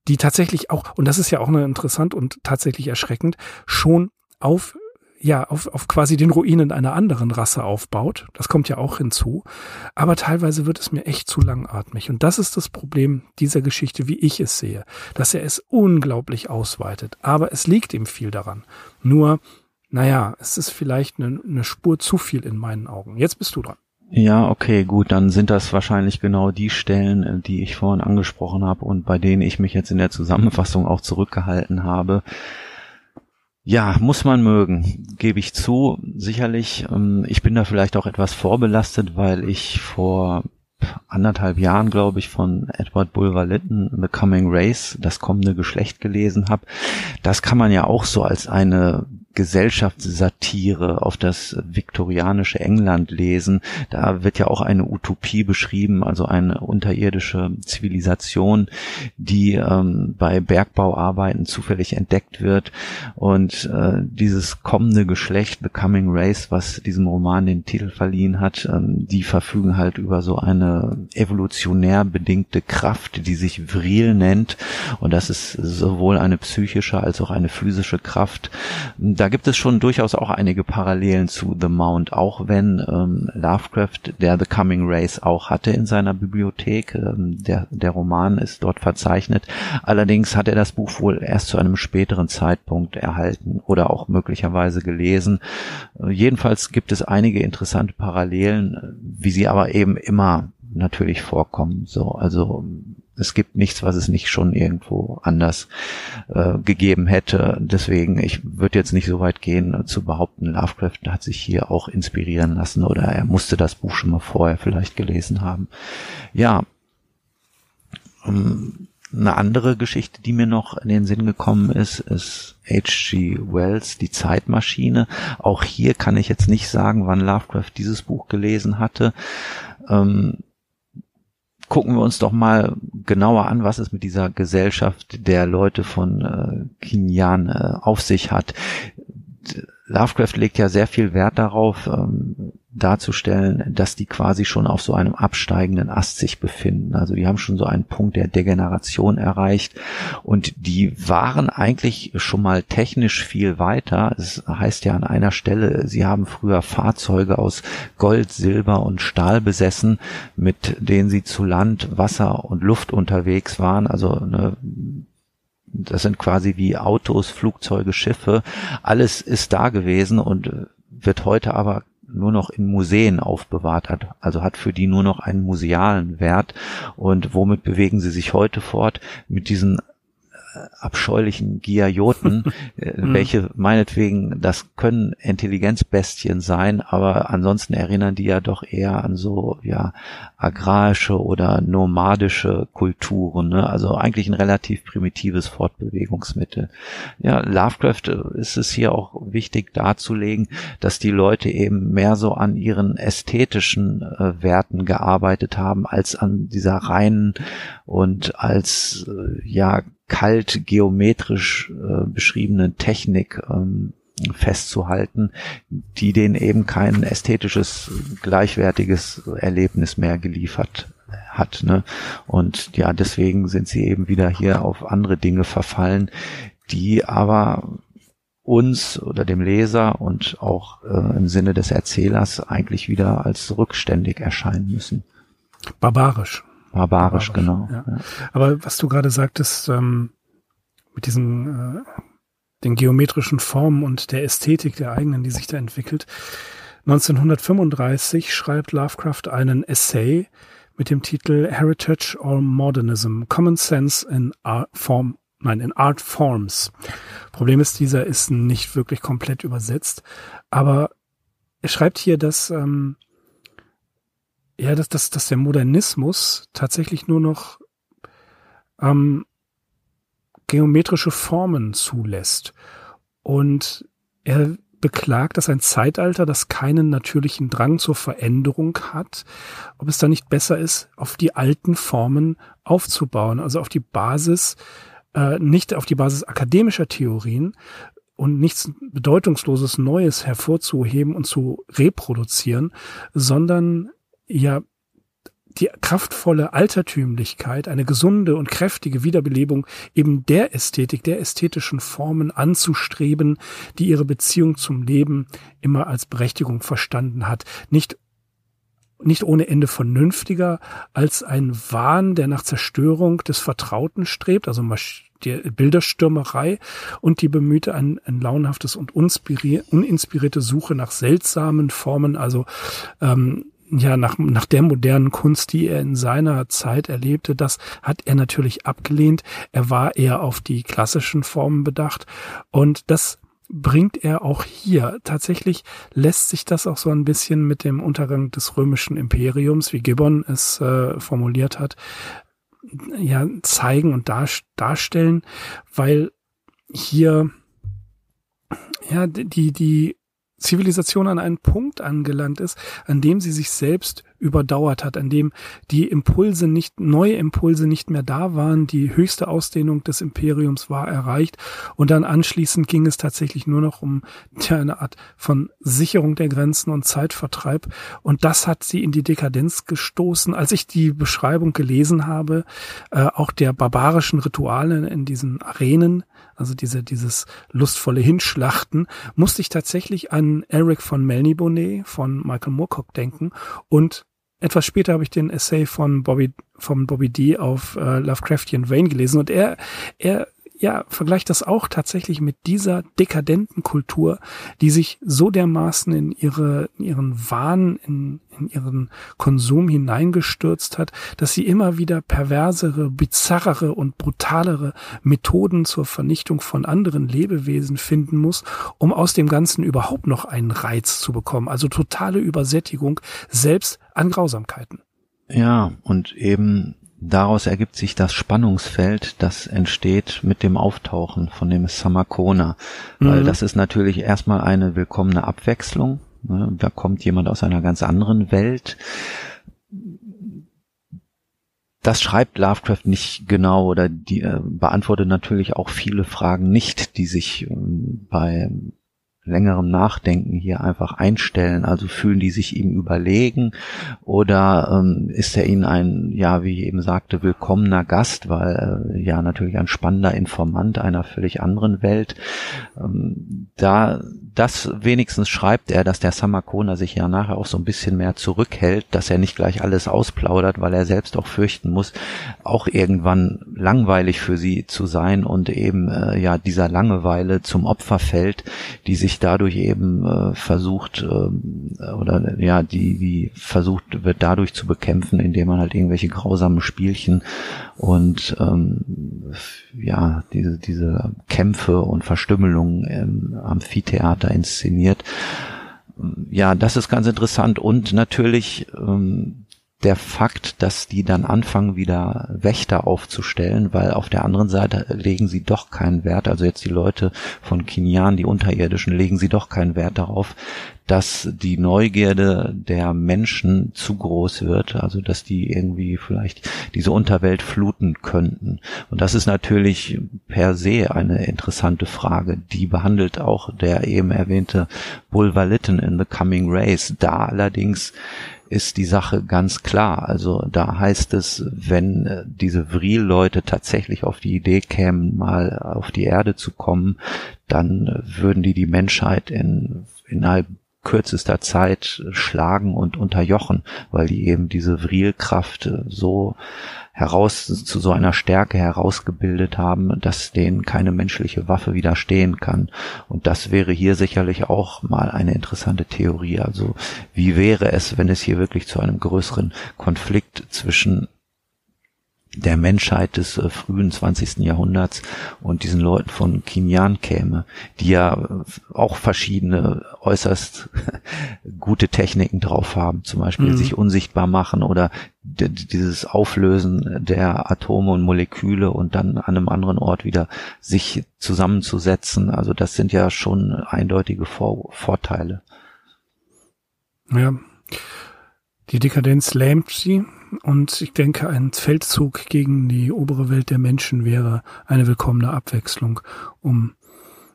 die tatsächlich auch, und das ist ja auch interessant und tatsächlich erschreckend, schon auf ja auf, auf quasi den Ruinen einer anderen Rasse aufbaut. Das kommt ja auch hinzu. Aber teilweise wird es mir echt zu langatmig. Und das ist das Problem dieser Geschichte, wie ich es sehe, dass er es unglaublich ausweitet. Aber es liegt ihm viel daran. Nur, naja, es ist vielleicht eine, eine Spur zu viel in meinen Augen. Jetzt bist du dran. Ja, okay, gut, dann sind das wahrscheinlich genau die Stellen, äh, die ich vorhin angesprochen habe und bei denen ich mich jetzt in der Zusammenfassung auch zurückgehalten habe. Ja, muss man mögen, gebe ich zu. Sicherlich, ähm, ich bin da vielleicht auch etwas vorbelastet, weil ich vor anderthalb Jahren, glaube ich, von Edward Bulwer Lytton The Coming Race, das kommende Geschlecht gelesen habe. Das kann man ja auch so als eine Gesellschaftssatire auf das viktorianische England lesen. Da wird ja auch eine Utopie beschrieben, also eine unterirdische Zivilisation, die ähm, bei Bergbauarbeiten zufällig entdeckt wird. Und äh, dieses kommende Geschlecht, The Coming Race, was diesem Roman den Titel verliehen hat, ähm, die verfügen halt über so eine evolutionär bedingte Kraft, die sich Vril nennt. Und das ist sowohl eine psychische als auch eine physische Kraft. Da da gibt es schon durchaus auch einige Parallelen zu The Mount, auch wenn ähm, Lovecraft der The Coming Race auch hatte in seiner Bibliothek. Ähm, der, der Roman ist dort verzeichnet. Allerdings hat er das Buch wohl erst zu einem späteren Zeitpunkt erhalten oder auch möglicherweise gelesen. Äh, jedenfalls gibt es einige interessante Parallelen, wie sie aber eben immer natürlich vorkommen. So, also es gibt nichts, was es nicht schon irgendwo anders äh, gegeben hätte. Deswegen, ich würde jetzt nicht so weit gehen zu behaupten, Lovecraft hat sich hier auch inspirieren lassen oder er musste das Buch schon mal vorher vielleicht gelesen haben. Ja, ähm, eine andere Geschichte, die mir noch in den Sinn gekommen ist, ist H.G. Wells, die Zeitmaschine. Auch hier kann ich jetzt nicht sagen, wann Lovecraft dieses Buch gelesen hatte. Ähm, gucken wir uns doch mal genauer an, was es mit dieser Gesellschaft der Leute von äh, Kinyan äh, auf sich hat. Lovecraft legt ja sehr viel Wert darauf, ähm, darzustellen, dass die quasi schon auf so einem absteigenden Ast sich befinden. Also die haben schon so einen Punkt der Degeneration erreicht und die waren eigentlich schon mal technisch viel weiter. Es heißt ja an einer Stelle, sie haben früher Fahrzeuge aus Gold, Silber und Stahl besessen, mit denen sie zu Land, Wasser und Luft unterwegs waren. Also eine das sind quasi wie Autos, Flugzeuge, Schiffe. Alles ist da gewesen und wird heute aber nur noch in Museen aufbewahrt hat, also hat für die nur noch einen musealen Wert. Und womit bewegen sie sich heute fort? Mit diesen abscheulichen Giajoten, äh, mhm. welche meinetwegen, das können Intelligenzbestien sein, aber ansonsten erinnern die ja doch eher an so, ja, agrarische oder nomadische Kulturen, ne? also eigentlich ein relativ primitives Fortbewegungsmittel. Ja, Lovecraft äh, ist es hier auch wichtig darzulegen, dass die Leute eben mehr so an ihren ästhetischen äh, Werten gearbeitet haben, als an dieser reinen und als, äh, ja, kalt geometrisch äh, beschriebenen Technik ähm, festzuhalten, die denen eben kein ästhetisches, gleichwertiges Erlebnis mehr geliefert hat. Ne? Und ja, deswegen sind sie eben wieder hier auf andere Dinge verfallen, die aber uns oder dem Leser und auch äh, im Sinne des Erzählers eigentlich wieder als rückständig erscheinen müssen. Barbarisch. Barbarisch, genau. Ja. Ja. Aber was du gerade sagtest, ähm, mit diesen äh, den geometrischen Formen und der Ästhetik der eigenen, die sich da entwickelt. 1935 schreibt Lovecraft einen Essay mit dem Titel Heritage or Modernism, Common Sense in Art Form, nein, in Art Forms. Problem ist, dieser ist nicht wirklich komplett übersetzt, aber er schreibt hier, dass ähm, ja, dass, dass, dass der Modernismus tatsächlich nur noch ähm, geometrische Formen zulässt. Und er beklagt, dass ein Zeitalter, das keinen natürlichen Drang zur Veränderung hat, ob es da nicht besser ist, auf die alten Formen aufzubauen, also auf die Basis, äh, nicht auf die Basis akademischer Theorien und nichts bedeutungsloses Neues hervorzuheben und zu reproduzieren, sondern ja die kraftvolle Altertümlichkeit, eine gesunde und kräftige Wiederbelebung eben der Ästhetik, der ästhetischen Formen anzustreben, die ihre Beziehung zum Leben immer als Berechtigung verstanden hat. Nicht nicht ohne Ende vernünftiger als ein Wahn, der nach Zerstörung des Vertrauten strebt, also die Bilderstürmerei und die bemühte ein, ein launhaftes und uninspirierte Suche nach seltsamen Formen, also ähm, ja, nach, nach der modernen Kunst, die er in seiner Zeit erlebte, das hat er natürlich abgelehnt. Er war eher auf die klassischen Formen bedacht. Und das bringt er auch hier. Tatsächlich lässt sich das auch so ein bisschen mit dem Untergang des römischen Imperiums, wie Gibbon es äh, formuliert hat, ja, zeigen und dar darstellen, weil hier ja, die, die Zivilisation an einen Punkt angelangt ist, an dem sie sich selbst überdauert hat, an dem die Impulse nicht, neue Impulse nicht mehr da waren, die höchste Ausdehnung des Imperiums war erreicht und dann anschließend ging es tatsächlich nur noch um ja, eine Art von Sicherung der Grenzen und Zeitvertreib und das hat sie in die Dekadenz gestoßen. Als ich die Beschreibung gelesen habe, äh, auch der barbarischen Rituale in diesen Arenen, also diese, dieses lustvolle Hinschlachten, musste ich tatsächlich an Eric von Melniboné von Michael Moorcock denken. Und etwas später habe ich den Essay von Bobby, von Bobby D auf äh, Lovecraftian Wayne gelesen. Und er, er ja, vergleicht das auch tatsächlich mit dieser dekadenten Kultur, die sich so dermaßen in ihre, in ihren Wahn, in, in ihren Konsum hineingestürzt hat, dass sie immer wieder perversere, bizarrere und brutalere Methoden zur Vernichtung von anderen Lebewesen finden muss, um aus dem Ganzen überhaupt noch einen Reiz zu bekommen. Also totale Übersättigung, selbst an Grausamkeiten. Ja, und eben daraus ergibt sich das Spannungsfeld, das entsteht mit dem Auftauchen von dem Samakona. Weil mhm. das ist natürlich erstmal eine willkommene Abwechslung. Ne? Da kommt jemand aus einer ganz anderen Welt. Das schreibt Lovecraft nicht genau oder die äh, beantwortet natürlich auch viele Fragen nicht, die sich ähm, bei längerem Nachdenken hier einfach einstellen? Also fühlen die sich ihm überlegen oder ähm, ist er ihnen ein, ja, wie ich eben sagte, willkommener Gast, weil äh, ja natürlich ein spannender Informant einer völlig anderen Welt. Ähm, da das wenigstens schreibt er, dass der Samakona sich ja nachher auch so ein bisschen mehr zurückhält, dass er nicht gleich alles ausplaudert, weil er selbst auch fürchten muss, auch irgendwann langweilig für sie zu sein und eben äh, ja dieser Langeweile zum Opfer fällt, die sich dadurch eben äh, versucht äh, oder ja die die versucht wird dadurch zu bekämpfen, indem man halt irgendwelche grausamen Spielchen und ähm, ja diese diese Kämpfe und Verstümmelungen im Amphitheater inszeniert. Ja, das ist ganz interessant und natürlich ähm, der Fakt, dass die dann anfangen, wieder Wächter aufzustellen, weil auf der anderen Seite legen sie doch keinen Wert, also jetzt die Leute von Kinyan, die Unterirdischen, legen sie doch keinen Wert darauf, dass die Neugierde der Menschen zu groß wird, also dass die irgendwie vielleicht diese Unterwelt fluten könnten. Und das ist natürlich per se eine interessante Frage. Die behandelt auch der eben erwähnte Bulwer-Lytton in The Coming Race. Da allerdings ist die Sache ganz klar. Also da heißt es, wenn äh, diese Vril-Leute tatsächlich auf die Idee kämen, mal auf die Erde zu kommen, dann äh, würden die die Menschheit in, innerhalb kürzester Zeit schlagen und unterjochen, weil die eben diese Vrilkraft äh, so heraus zu so einer Stärke herausgebildet haben, dass denen keine menschliche Waffe widerstehen kann. Und das wäre hier sicherlich auch mal eine interessante Theorie. Also wie wäre es, wenn es hier wirklich zu einem größeren Konflikt zwischen der Menschheit des äh, frühen 20. Jahrhunderts und diesen Leuten von Kinyan käme, die ja äh, auch verschiedene äußerst gute Techniken drauf haben, zum Beispiel mhm. sich unsichtbar machen oder dieses Auflösen der Atome und Moleküle und dann an einem anderen Ort wieder sich zusammenzusetzen. Also das sind ja schon eindeutige Vor Vorteile. Ja. Die Dekadenz lähmt sie, und ich denke, ein Feldzug gegen die obere Welt der Menschen wäre eine willkommene Abwechslung, um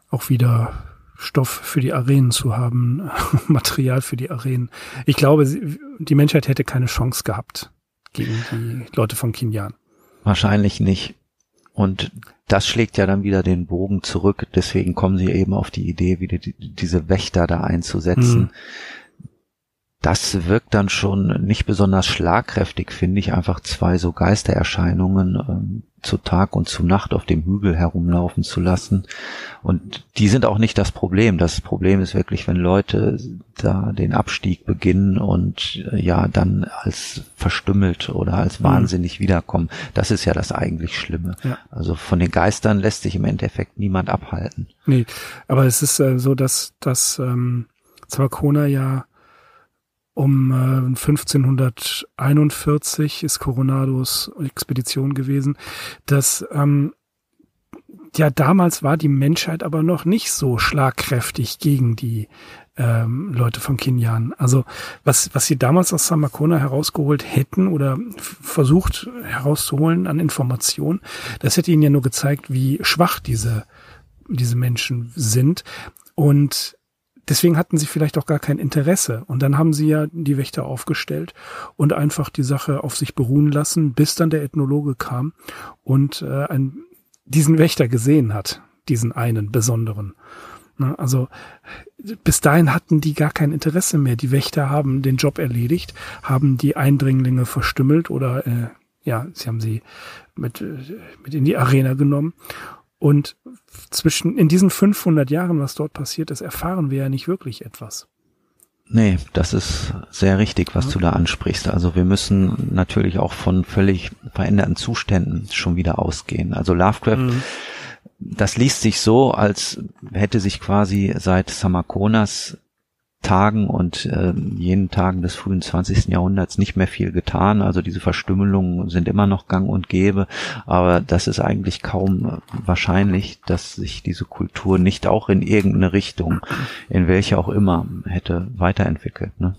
auch wieder Stoff für die Arenen zu haben, Material für die Arenen. Ich glaube, die Menschheit hätte keine Chance gehabt gegen die Leute von Kinyan. Wahrscheinlich nicht. Und das schlägt ja dann wieder den Bogen zurück. Deswegen kommen sie eben auf die Idee, wieder die, diese Wächter da einzusetzen. Mhm das wirkt dann schon nicht besonders schlagkräftig, finde ich, einfach zwei so Geistererscheinungen ähm, zu Tag und zu Nacht auf dem Hügel herumlaufen zu lassen. Und die sind auch nicht das Problem. Das Problem ist wirklich, wenn Leute da den Abstieg beginnen und äh, ja dann als verstümmelt oder als mhm. wahnsinnig wiederkommen. Das ist ja das eigentlich Schlimme. Ja. Also von den Geistern lässt sich im Endeffekt niemand abhalten. Nee, aber es ist äh, so, dass, dass ähm, Zwakona ja um äh, 1541 ist Coronados Expedition gewesen, dass ähm, ja damals war die Menschheit aber noch nicht so schlagkräftig gegen die ähm, Leute von Kinyan. Also was, was sie damals aus Samakona herausgeholt hätten oder versucht herauszuholen an Informationen, das hätte ihnen ja nur gezeigt, wie schwach diese, diese Menschen sind. Und deswegen hatten sie vielleicht auch gar kein Interesse. Und dann haben sie ja die Wächter aufgestellt und einfach die Sache auf sich beruhen lassen, bis dann der Ethnologe kam und äh, ein, diesen Wächter gesehen hat, diesen einen besonderen. Ne, also bis dahin hatten die gar kein Interesse mehr. Die Wächter haben den Job erledigt, haben die Eindringlinge verstümmelt oder äh, ja, sie haben sie mit, äh, mit in die Arena genommen und zwischen, in diesen 500 Jahren, was dort passiert ist, erfahren wir ja nicht wirklich etwas. Nee, das ist sehr richtig, was ja. du da ansprichst. Also wir müssen natürlich auch von völlig veränderten Zuständen schon wieder ausgehen. Also Lovecraft, mhm. das liest sich so, als hätte sich quasi seit Samakonas Tagen und äh, jenen Tagen des frühen 20. Jahrhunderts nicht mehr viel getan. Also diese Verstümmelungen sind immer noch gang und gäbe, aber das ist eigentlich kaum äh, wahrscheinlich, dass sich diese Kultur nicht auch in irgendeine Richtung, in welche auch immer, hätte weiterentwickelt. Ne?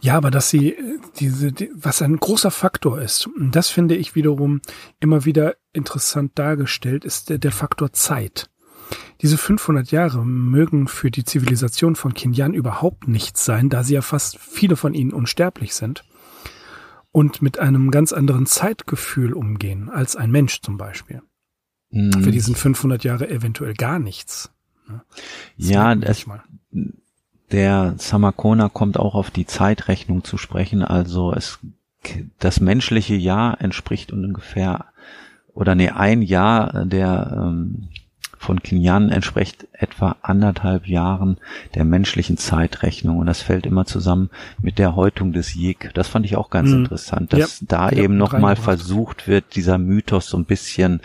Ja, aber dass sie äh, diese, die, was ein großer Faktor ist, das finde ich wiederum immer wieder interessant dargestellt, ist der, der Faktor Zeit. Diese 500 Jahre mögen für die Zivilisation von Kinyan überhaupt nichts sein, da sie ja fast viele von ihnen unsterblich sind und mit einem ganz anderen Zeitgefühl umgehen als ein Mensch zum Beispiel. Mhm. Für diesen 500 Jahre eventuell gar nichts. Ne? Ja, das, der Samakona kommt auch auf die Zeitrechnung zu sprechen. Also es, das menschliche Jahr entspricht ungefähr oder nee, ein Jahr der ähm, von Kinyan entspricht etwa anderthalb Jahren der menschlichen Zeitrechnung und das fällt immer zusammen mit der Häutung des Yik. Das fand ich auch ganz mhm. interessant, dass ja, da ja, eben nochmal versucht wird, dieser Mythos so ein bisschen,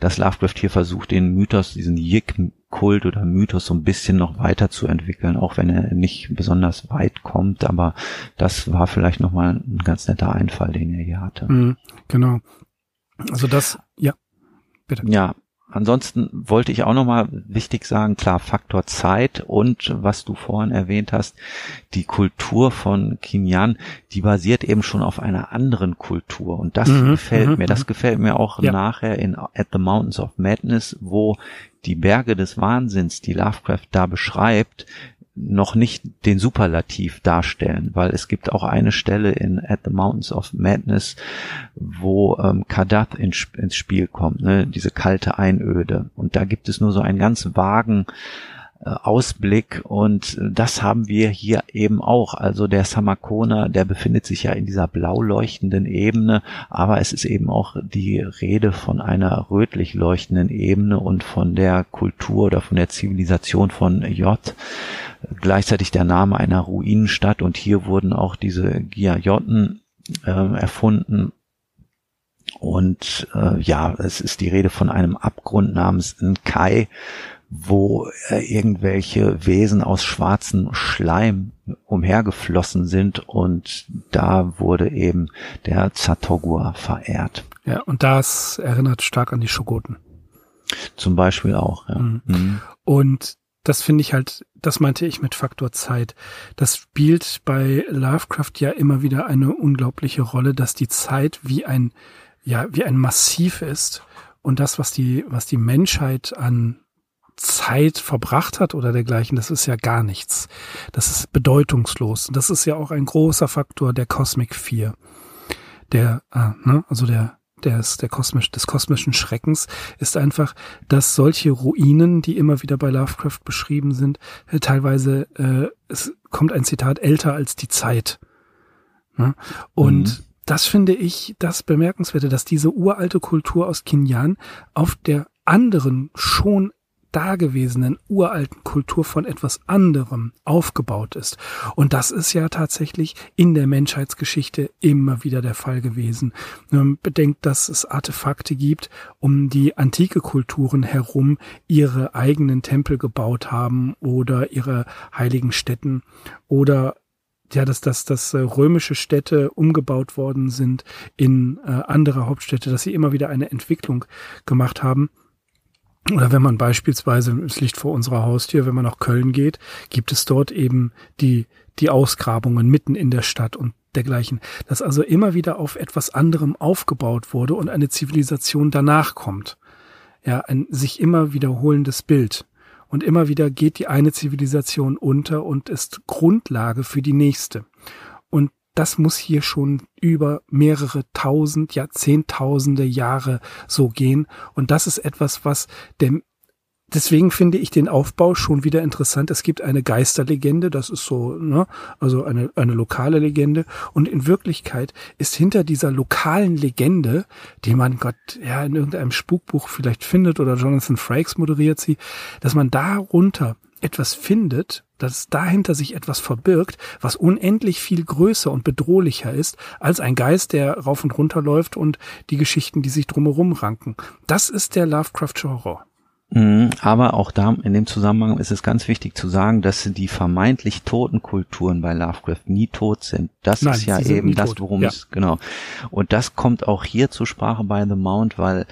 dass Lovecraft hier versucht, den Mythos, diesen Yik-Kult oder Mythos so ein bisschen noch weiterzuentwickeln, auch wenn er nicht besonders weit kommt, aber das war vielleicht nochmal ein ganz netter Einfall, den er hier hatte. Mhm, genau. Also das, ja, bitte. Ja, Ansonsten wollte ich auch nochmal wichtig sagen, klar, Faktor Zeit und was du vorhin erwähnt hast, die Kultur von Kinyan, die basiert eben schon auf einer anderen Kultur und das mhm, gefällt mhm, mir. Das mhm. gefällt mir auch ja. nachher in At the Mountains of Madness, wo die Berge des Wahnsinns, die Lovecraft da beschreibt, noch nicht den Superlativ darstellen, weil es gibt auch eine Stelle in At the Mountains of Madness, wo ähm, Kadath in, ins Spiel kommt, ne? diese kalte Einöde. Und da gibt es nur so einen ganz vagen Ausblick und das haben wir hier eben auch. Also der Samakona, der befindet sich ja in dieser blau leuchtenden Ebene, aber es ist eben auch die Rede von einer rötlich leuchtenden Ebene und von der Kultur oder von der Zivilisation von J gleichzeitig der Name einer Ruinenstadt und hier wurden auch diese Giajotten äh, erfunden. Und äh, ja, es ist die Rede von einem Abgrund namens Nkai, wo äh, irgendwelche Wesen aus schwarzem Schleim umhergeflossen sind und da wurde eben der Zatogua verehrt. Ja, und das erinnert stark an die Shogoten. Zum Beispiel auch, ja. Mhm. Mhm. Und das finde ich halt, das meinte ich mit Faktor Zeit. Das spielt bei Lovecraft ja immer wieder eine unglaubliche Rolle, dass die Zeit wie ein, ja, wie ein Massiv ist und das, was die, was die Menschheit an Zeit verbracht hat oder dergleichen, das ist ja gar nichts. Das ist bedeutungslos. Das ist ja auch ein großer Faktor der Cosmic 4. der, äh, ne, also der des, der kosmisch, des kosmischen Schreckens ist einfach, dass solche Ruinen, die immer wieder bei Lovecraft beschrieben sind, äh, teilweise, äh, es kommt ein Zitat, älter als die Zeit. Ne? Und mhm. das finde ich das Bemerkenswerte, dass diese uralte Kultur aus Kinyan auf der anderen schon dagewesenen uralten Kultur von etwas anderem aufgebaut ist. Und das ist ja tatsächlich in der Menschheitsgeschichte immer wieder der Fall gewesen. Bedenkt, dass es Artefakte gibt, um die antike Kulturen herum ihre eigenen Tempel gebaut haben oder ihre heiligen Städten oder ja, dass, dass, dass äh, römische Städte umgebaut worden sind in äh, andere Hauptstädte, dass sie immer wieder eine Entwicklung gemacht haben. Oder wenn man beispielsweise, es liegt vor unserer Haustür, wenn man nach Köln geht, gibt es dort eben die, die Ausgrabungen mitten in der Stadt und dergleichen. Dass also immer wieder auf etwas anderem aufgebaut wurde und eine Zivilisation danach kommt. Ja, ein sich immer wiederholendes Bild. Und immer wieder geht die eine Zivilisation unter und ist Grundlage für die nächste. Das muss hier schon über mehrere tausend, ja zehntausende Jahre so gehen. Und das ist etwas, was dem Deswegen finde ich den Aufbau schon wieder interessant. Es gibt eine Geisterlegende, das ist so, ne, also eine, eine lokale Legende. Und in Wirklichkeit ist hinter dieser lokalen Legende, die man Gott, ja, in irgendeinem Spukbuch vielleicht findet oder Jonathan Frakes moderiert sie, dass man darunter etwas findet, dass dahinter sich etwas verbirgt, was unendlich viel größer und bedrohlicher ist als ein Geist, der rauf und runter läuft und die Geschichten, die sich drumherum ranken. Das ist der Lovecraftsche Horror. Mhm, aber auch da in dem Zusammenhang ist es ganz wichtig zu sagen, dass die vermeintlich toten Kulturen bei Lovecraft nie tot sind. Das Nein, ist ja eben das, worum ja. es genau. Und das kommt auch hier zur Sprache bei The Mount, weil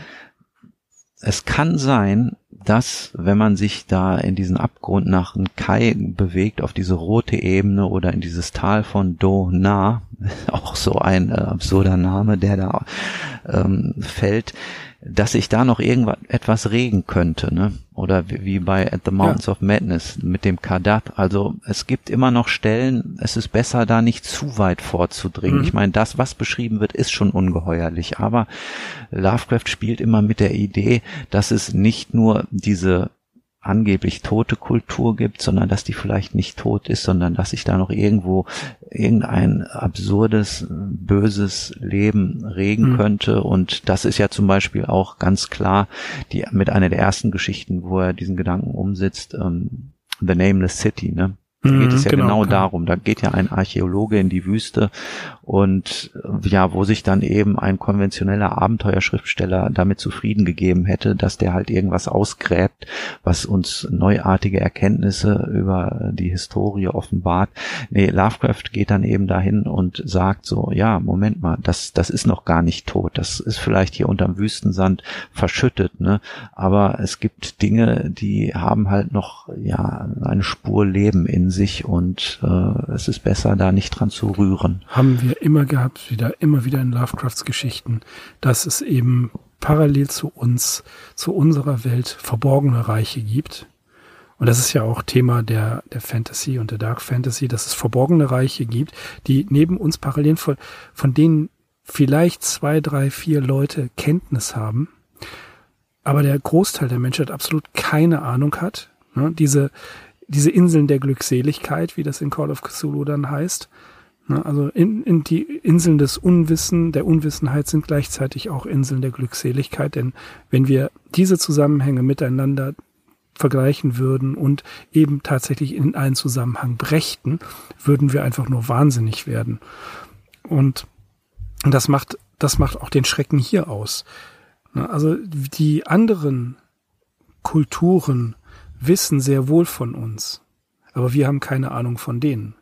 es kann sein, dass, wenn man sich da in diesen Abgrund nach Kai bewegt, auf diese rote Ebene oder in dieses Tal von Do Na, auch so ein äh, absurder Name, der da ähm, fällt, dass sich da noch irgendwas regen könnte, ne? Oder wie, wie bei At the Mountains ja. of Madness mit dem Kadat. Also es gibt immer noch Stellen, es ist besser, da nicht zu weit vorzudringen. Mhm. Ich meine, das, was beschrieben wird, ist schon ungeheuerlich. Aber Lovecraft spielt immer mit der Idee, dass es nicht nur diese angeblich tote Kultur gibt, sondern dass die vielleicht nicht tot ist, sondern dass sich da noch irgendwo irgendein absurdes, böses Leben regen mhm. könnte. Und das ist ja zum Beispiel auch ganz klar die mit einer der ersten Geschichten, wo er diesen Gedanken umsetzt, ähm, The Nameless City, ne? Da geht es ja mhm, genau, genau darum. Da geht ja ein Archäologe in die Wüste und äh, ja, wo sich dann eben ein konventioneller Abenteuerschriftsteller damit zufrieden gegeben hätte, dass der halt irgendwas ausgräbt, was uns neuartige Erkenntnisse über die Historie offenbart. Nee, Lovecraft geht dann eben dahin und sagt so, ja, Moment mal, das, das ist noch gar nicht tot. Das ist vielleicht hier unterm Wüstensand verschüttet, ne? Aber es gibt Dinge, die haben halt noch, ja, eine Spur Leben in sich und äh, es ist besser, da nicht dran zu rühren. Haben wir immer gehabt, wieder, immer wieder in Lovecrafts Geschichten, dass es eben parallel zu uns, zu unserer Welt verborgene Reiche gibt. Und das ist ja auch Thema der, der Fantasy und der Dark Fantasy, dass es verborgene Reiche gibt, die neben uns parallel von, von denen vielleicht zwei, drei, vier Leute Kenntnis haben, aber der Großteil der Menschheit absolut keine Ahnung hat. Ne? Diese, diese Inseln der Glückseligkeit, wie das in Call of Cthulhu dann heißt, Ne, also in, in die Inseln des Unwissen, der Unwissenheit sind gleichzeitig auch Inseln der Glückseligkeit, denn wenn wir diese Zusammenhänge miteinander vergleichen würden und eben tatsächlich in einen Zusammenhang brächten, würden wir einfach nur wahnsinnig werden. Und das macht, das macht auch den Schrecken hier aus. Ne, also die anderen Kulturen wissen sehr wohl von uns, aber wir haben keine Ahnung von denen.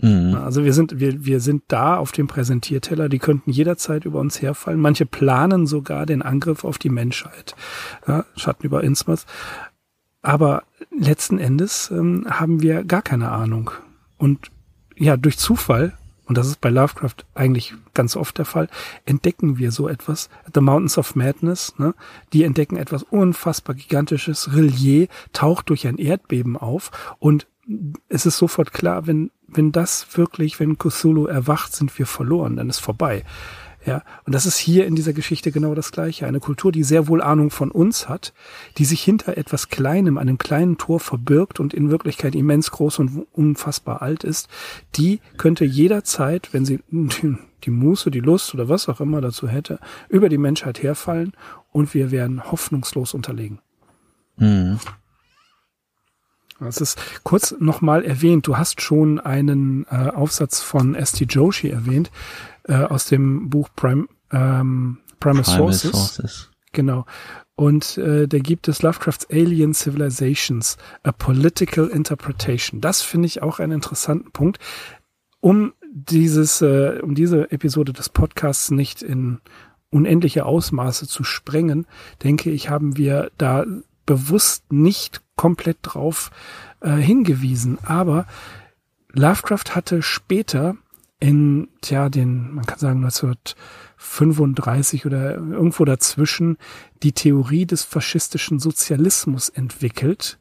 Mhm. Also wir sind, wir, wir sind da auf dem Präsentierteller, die könnten jederzeit über uns herfallen. Manche planen sogar den Angriff auf die Menschheit. Ja, Schatten über Innsmouth. Aber letzten Endes ähm, haben wir gar keine Ahnung. Und ja, durch Zufall, und das ist bei Lovecraft eigentlich ganz oft der Fall, entdecken wir so etwas. The Mountains of Madness, ne? die entdecken etwas unfassbar gigantisches. Relier taucht durch ein Erdbeben auf und es ist sofort klar, wenn wenn das wirklich, wenn Cthulhu erwacht, sind wir verloren, dann ist vorbei. Ja, und das ist hier in dieser Geschichte genau das Gleiche. Eine Kultur, die sehr wohl Ahnung von uns hat, die sich hinter etwas Kleinem, einem kleinen Tor verbirgt und in Wirklichkeit immens groß und unfassbar alt ist, die könnte jederzeit, wenn sie die Muße, die Lust oder was auch immer dazu hätte, über die Menschheit herfallen und wir wären hoffnungslos unterlegen. Mhm. Es ist kurz nochmal erwähnt, du hast schon einen äh, Aufsatz von S.T. Joshi erwähnt, äh, aus dem Buch Prime, ähm, Primal, Primal Sources. Sources. Genau. Und äh, da gibt es Lovecrafts Alien Civilizations, a Political Interpretation. Das finde ich auch einen interessanten Punkt. Um dieses, äh, um diese Episode des Podcasts nicht in unendliche Ausmaße zu sprengen, denke ich, haben wir da bewusst nicht komplett drauf äh, hingewiesen. Aber Lovecraft hatte später in, tja, den, man kann sagen 1935 oder irgendwo dazwischen die Theorie des faschistischen Sozialismus entwickelt,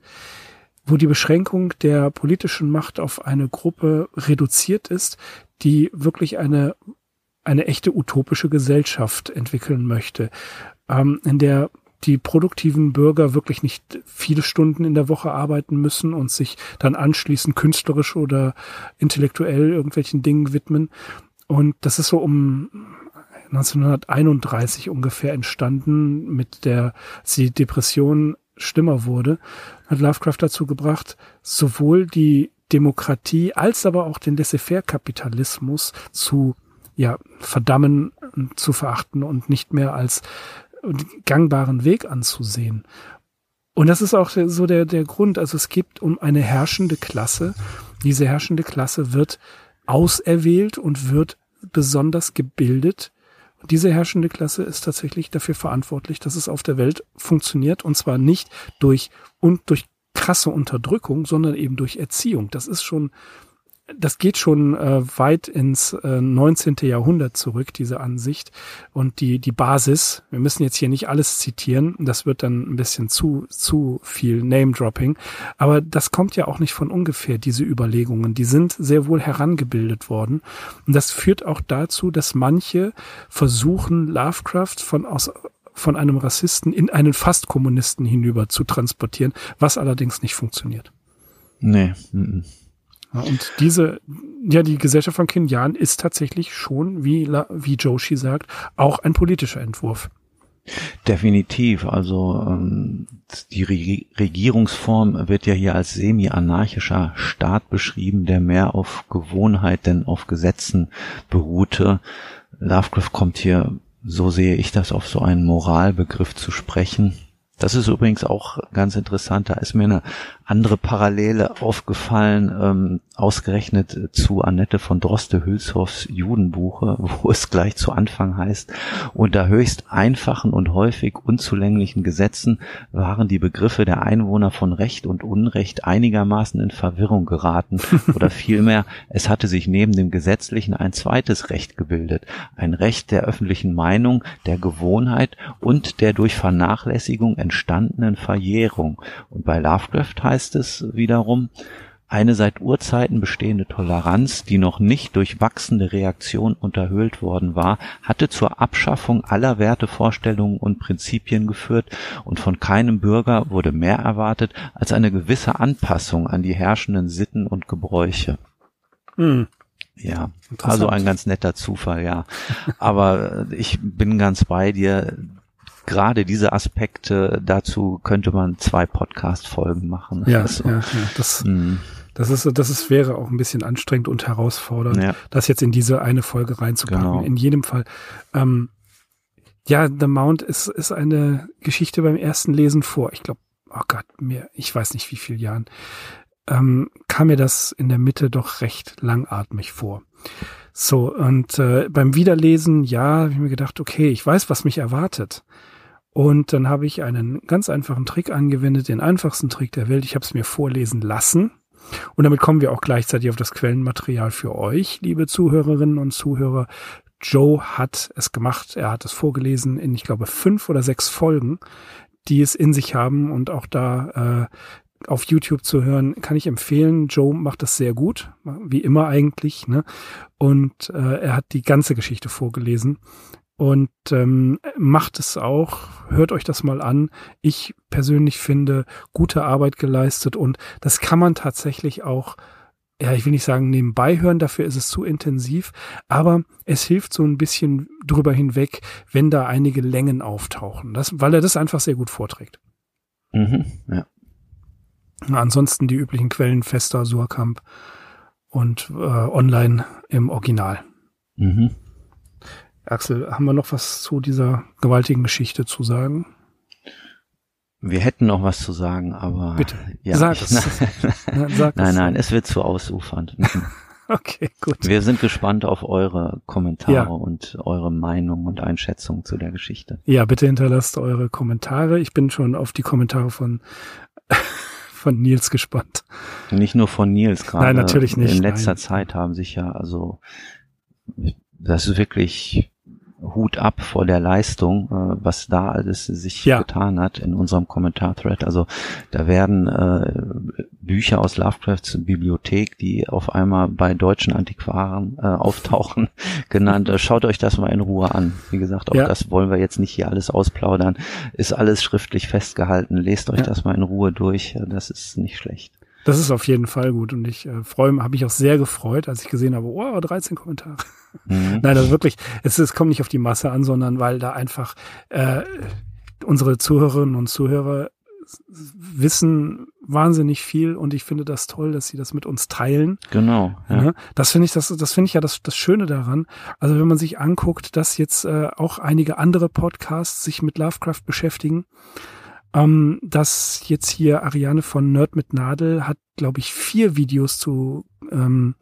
wo die Beschränkung der politischen Macht auf eine Gruppe reduziert ist, die wirklich eine eine echte utopische Gesellschaft entwickeln möchte, ähm, in der die produktiven Bürger wirklich nicht viele Stunden in der Woche arbeiten müssen und sich dann anschließend künstlerisch oder intellektuell irgendwelchen Dingen widmen. Und das ist so um 1931 ungefähr entstanden, mit der die Depression schlimmer wurde, hat Lovecraft dazu gebracht, sowohl die Demokratie als aber auch den Laissez-faire-Kapitalismus zu ja, verdammen, zu verachten und nicht mehr als gangbaren Weg anzusehen. Und das ist auch so der, der Grund. Also es gibt um eine herrschende Klasse. Diese herrschende Klasse wird auserwählt und wird besonders gebildet. Und diese herrschende Klasse ist tatsächlich dafür verantwortlich, dass es auf der Welt funktioniert. Und zwar nicht durch, und durch krasse Unterdrückung, sondern eben durch Erziehung. Das ist schon das geht schon äh, weit ins äh, 19. Jahrhundert zurück, diese Ansicht. Und die, die Basis, wir müssen jetzt hier nicht alles zitieren, das wird dann ein bisschen zu, zu viel Name-Dropping. Aber das kommt ja auch nicht von ungefähr, diese Überlegungen. Die sind sehr wohl herangebildet worden. Und das führt auch dazu, dass manche versuchen, Lovecraft von aus, von einem Rassisten in einen Fast-Kommunisten hinüber zu transportieren, was allerdings nicht funktioniert. Nee. M -m. Und diese, ja, die Gesellschaft von Kinyan ist tatsächlich schon, wie, wie Joshi sagt, auch ein politischer Entwurf. Definitiv. Also ähm, die Regierungsform wird ja hier als semi-anarchischer Staat beschrieben, der mehr auf Gewohnheit denn auf Gesetzen beruhte. Lovecraft kommt hier, so sehe ich das, auf so einen Moralbegriff zu sprechen. Das ist übrigens auch ganz interessant. Da ist mir eine andere Parallele aufgefallen, ähm, ausgerechnet zu Annette von Droste-Hülshoffs Judenbuche, wo es gleich zu Anfang heißt, unter höchst einfachen und häufig unzulänglichen Gesetzen waren die Begriffe der Einwohner von Recht und Unrecht einigermaßen in Verwirrung geraten oder vielmehr, es hatte sich neben dem Gesetzlichen ein zweites Recht gebildet, ein Recht der öffentlichen Meinung, der Gewohnheit und der durch Vernachlässigung entstandenen Verjährung. Und bei Lovecraft heißt heißt es wiederum, eine seit Urzeiten bestehende Toleranz, die noch nicht durch wachsende Reaktion unterhöhlt worden war, hatte zur Abschaffung aller Wertevorstellungen und Prinzipien geführt und von keinem Bürger wurde mehr erwartet als eine gewisse Anpassung an die herrschenden Sitten und Gebräuche. Hm. Ja, also ein ganz netter Zufall, ja. Aber ich bin ganz bei dir gerade diese Aspekte, dazu könnte man zwei Podcast-Folgen machen. Ja, also, ja, ja, das, mh. Das ist, das ist, wäre auch ein bisschen anstrengend und herausfordernd, ja. das jetzt in diese eine Folge reinzupacken. Genau. In jedem Fall. Ähm, ja, The Mount ist, ist eine Geschichte beim ersten Lesen vor, ich glaube, oh Gott, mir, ich weiß nicht wie viel Jahren, ähm, kam mir das in der Mitte doch recht langatmig vor. So, und äh, beim Wiederlesen, ja, habe ich mir gedacht, okay, ich weiß, was mich erwartet. Und dann habe ich einen ganz einfachen Trick angewendet, den einfachsten Trick der Welt. Ich habe es mir vorlesen lassen. Und damit kommen wir auch gleichzeitig auf das Quellenmaterial für euch, liebe Zuhörerinnen und Zuhörer. Joe hat es gemacht. Er hat es vorgelesen in, ich glaube, fünf oder sechs Folgen, die es in sich haben und auch da äh, auf YouTube zu hören, kann ich empfehlen. Joe macht das sehr gut, wie immer eigentlich. Ne? Und äh, er hat die ganze Geschichte vorgelesen und ähm, macht es auch. Hört euch das mal an. Ich persönlich finde gute Arbeit geleistet und das kann man tatsächlich auch ja, ich will nicht sagen nebenbei hören, dafür ist es zu intensiv, aber es hilft so ein bisschen drüber hinweg, wenn da einige Längen auftauchen, das, weil er das einfach sehr gut vorträgt. Mhm, ja. Ansonsten die üblichen Quellen Fester, Surkamp und äh, online im Original. Mhm. Axel, haben wir noch was zu dieser gewaltigen Geschichte zu sagen? Wir hätten noch was zu sagen, aber bitte ja, sag es. nein, sag nein, nein, es wird zu ausufernd. okay, gut. Wir sind gespannt auf eure Kommentare ja. und eure Meinung und Einschätzung zu der Geschichte. Ja, bitte hinterlasst eure Kommentare. Ich bin schon auf die Kommentare von von Nils gespannt. Nicht nur von Nils gerade. Nein, natürlich nicht. In letzter nein. Zeit haben sich ja also das ist wirklich Hut ab vor der Leistung, äh, was da alles sich ja. getan hat in unserem Kommentar-Thread. Also da werden äh, Bücher aus Lovecrafts Bibliothek, die auf einmal bei deutschen Antiquaren äh, auftauchen, genannt. Äh, schaut euch das mal in Ruhe an. Wie gesagt, auch ja. das wollen wir jetzt nicht hier alles ausplaudern. Ist alles schriftlich festgehalten. Lest euch ja. das mal in Ruhe durch. Das ist nicht schlecht. Das ist auf jeden Fall gut und ich äh, freue mich, habe mich auch sehr gefreut, als ich gesehen habe, oh, 13 Kommentare. Mhm. Nein, also wirklich, es, es kommt nicht auf die Masse an, sondern weil da einfach äh, unsere Zuhörerinnen und Zuhörer wissen wahnsinnig viel und ich finde das toll, dass sie das mit uns teilen. Genau. Ja. Ne? Das finde ich, das, das finde ich ja das, das Schöne daran. Also wenn man sich anguckt, dass jetzt äh, auch einige andere Podcasts sich mit Lovecraft beschäftigen, ähm, dass jetzt hier Ariane von Nerd mit Nadel hat, glaube ich, vier Videos zu ähm,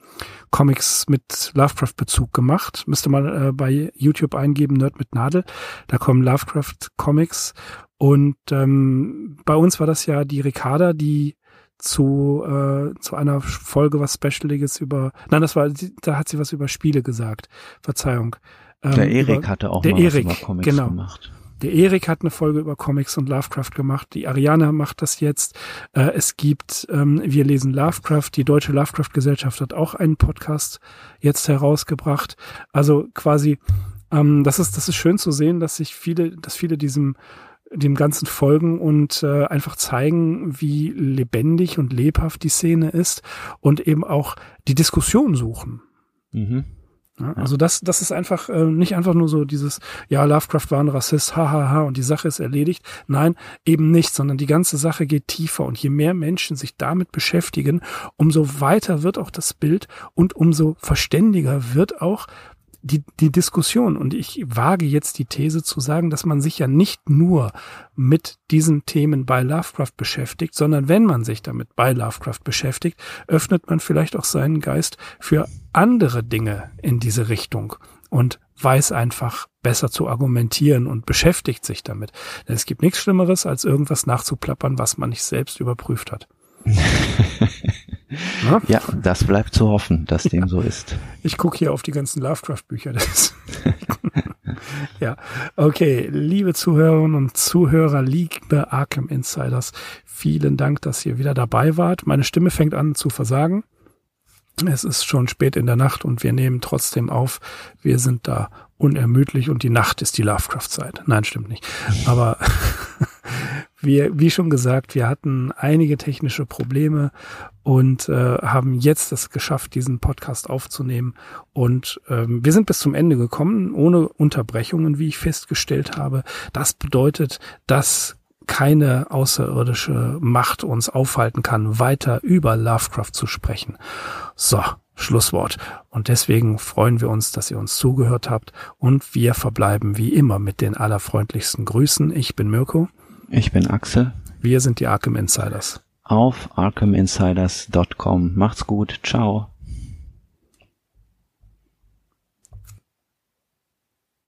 Comics mit Lovecraft-Bezug gemacht. Müsste mal äh, bei YouTube eingeben, Nerd mit Nadel. Da kommen Lovecraft-Comics. Und ähm, bei uns war das ja die Ricarda, die zu, äh, zu einer Folge was Specialiges über, nein, das war, da hat sie was über Spiele gesagt. Verzeihung. Ähm, der Erik hatte auch der mal Erik, was über Comics genau. gemacht. Der Erik hat eine Folge über Comics und Lovecraft gemacht. Die Ariana macht das jetzt. Äh, es gibt ähm, Wir lesen Lovecraft. Die Deutsche Lovecraft Gesellschaft hat auch einen Podcast jetzt herausgebracht. Also quasi, ähm, das ist das ist schön zu sehen, dass sich viele, dass viele diesem dem ganzen folgen und äh, einfach zeigen, wie lebendig und lebhaft die Szene ist und eben auch die Diskussion suchen. Mhm. Ja, also das, das ist einfach äh, nicht einfach nur so dieses, ja, Lovecraft war ein Rassist, hahaha, ha, ha, und die Sache ist erledigt. Nein, eben nicht, sondern die ganze Sache geht tiefer. Und je mehr Menschen sich damit beschäftigen, umso weiter wird auch das Bild und umso verständiger wird auch die, die Diskussion. Und ich wage jetzt die These zu sagen, dass man sich ja nicht nur mit diesen Themen bei Lovecraft beschäftigt, sondern wenn man sich damit bei Lovecraft beschäftigt, öffnet man vielleicht auch seinen Geist für andere Dinge in diese Richtung und weiß einfach besser zu argumentieren und beschäftigt sich damit. Denn es gibt nichts Schlimmeres, als irgendwas nachzuplappern, was man nicht selbst überprüft hat. ja, das bleibt zu hoffen, dass dem so ist. Ich gucke hier auf die ganzen Lovecraft-Bücher. ja, okay, liebe Zuhörerinnen und Zuhörer, liebe Arkham Insiders, vielen Dank, dass ihr wieder dabei wart. Meine Stimme fängt an zu versagen. Es ist schon spät in der Nacht und wir nehmen trotzdem auf. Wir sind da unermüdlich und die Nacht ist die Lovecraft-Zeit. Nein, stimmt nicht. Aber wir, wie schon gesagt, wir hatten einige technische Probleme und äh, haben jetzt es geschafft, diesen Podcast aufzunehmen. Und ähm, wir sind bis zum Ende gekommen, ohne Unterbrechungen, wie ich festgestellt habe. Das bedeutet, dass keine außerirdische Macht uns aufhalten kann, weiter über Lovecraft zu sprechen. So, Schlusswort. Und deswegen freuen wir uns, dass ihr uns zugehört habt und wir verbleiben wie immer mit den allerfreundlichsten Grüßen. Ich bin Mirko. Ich bin Axel. Wir sind die Arkham Insiders. Auf arkhaminsiders.com. Macht's gut. Ciao.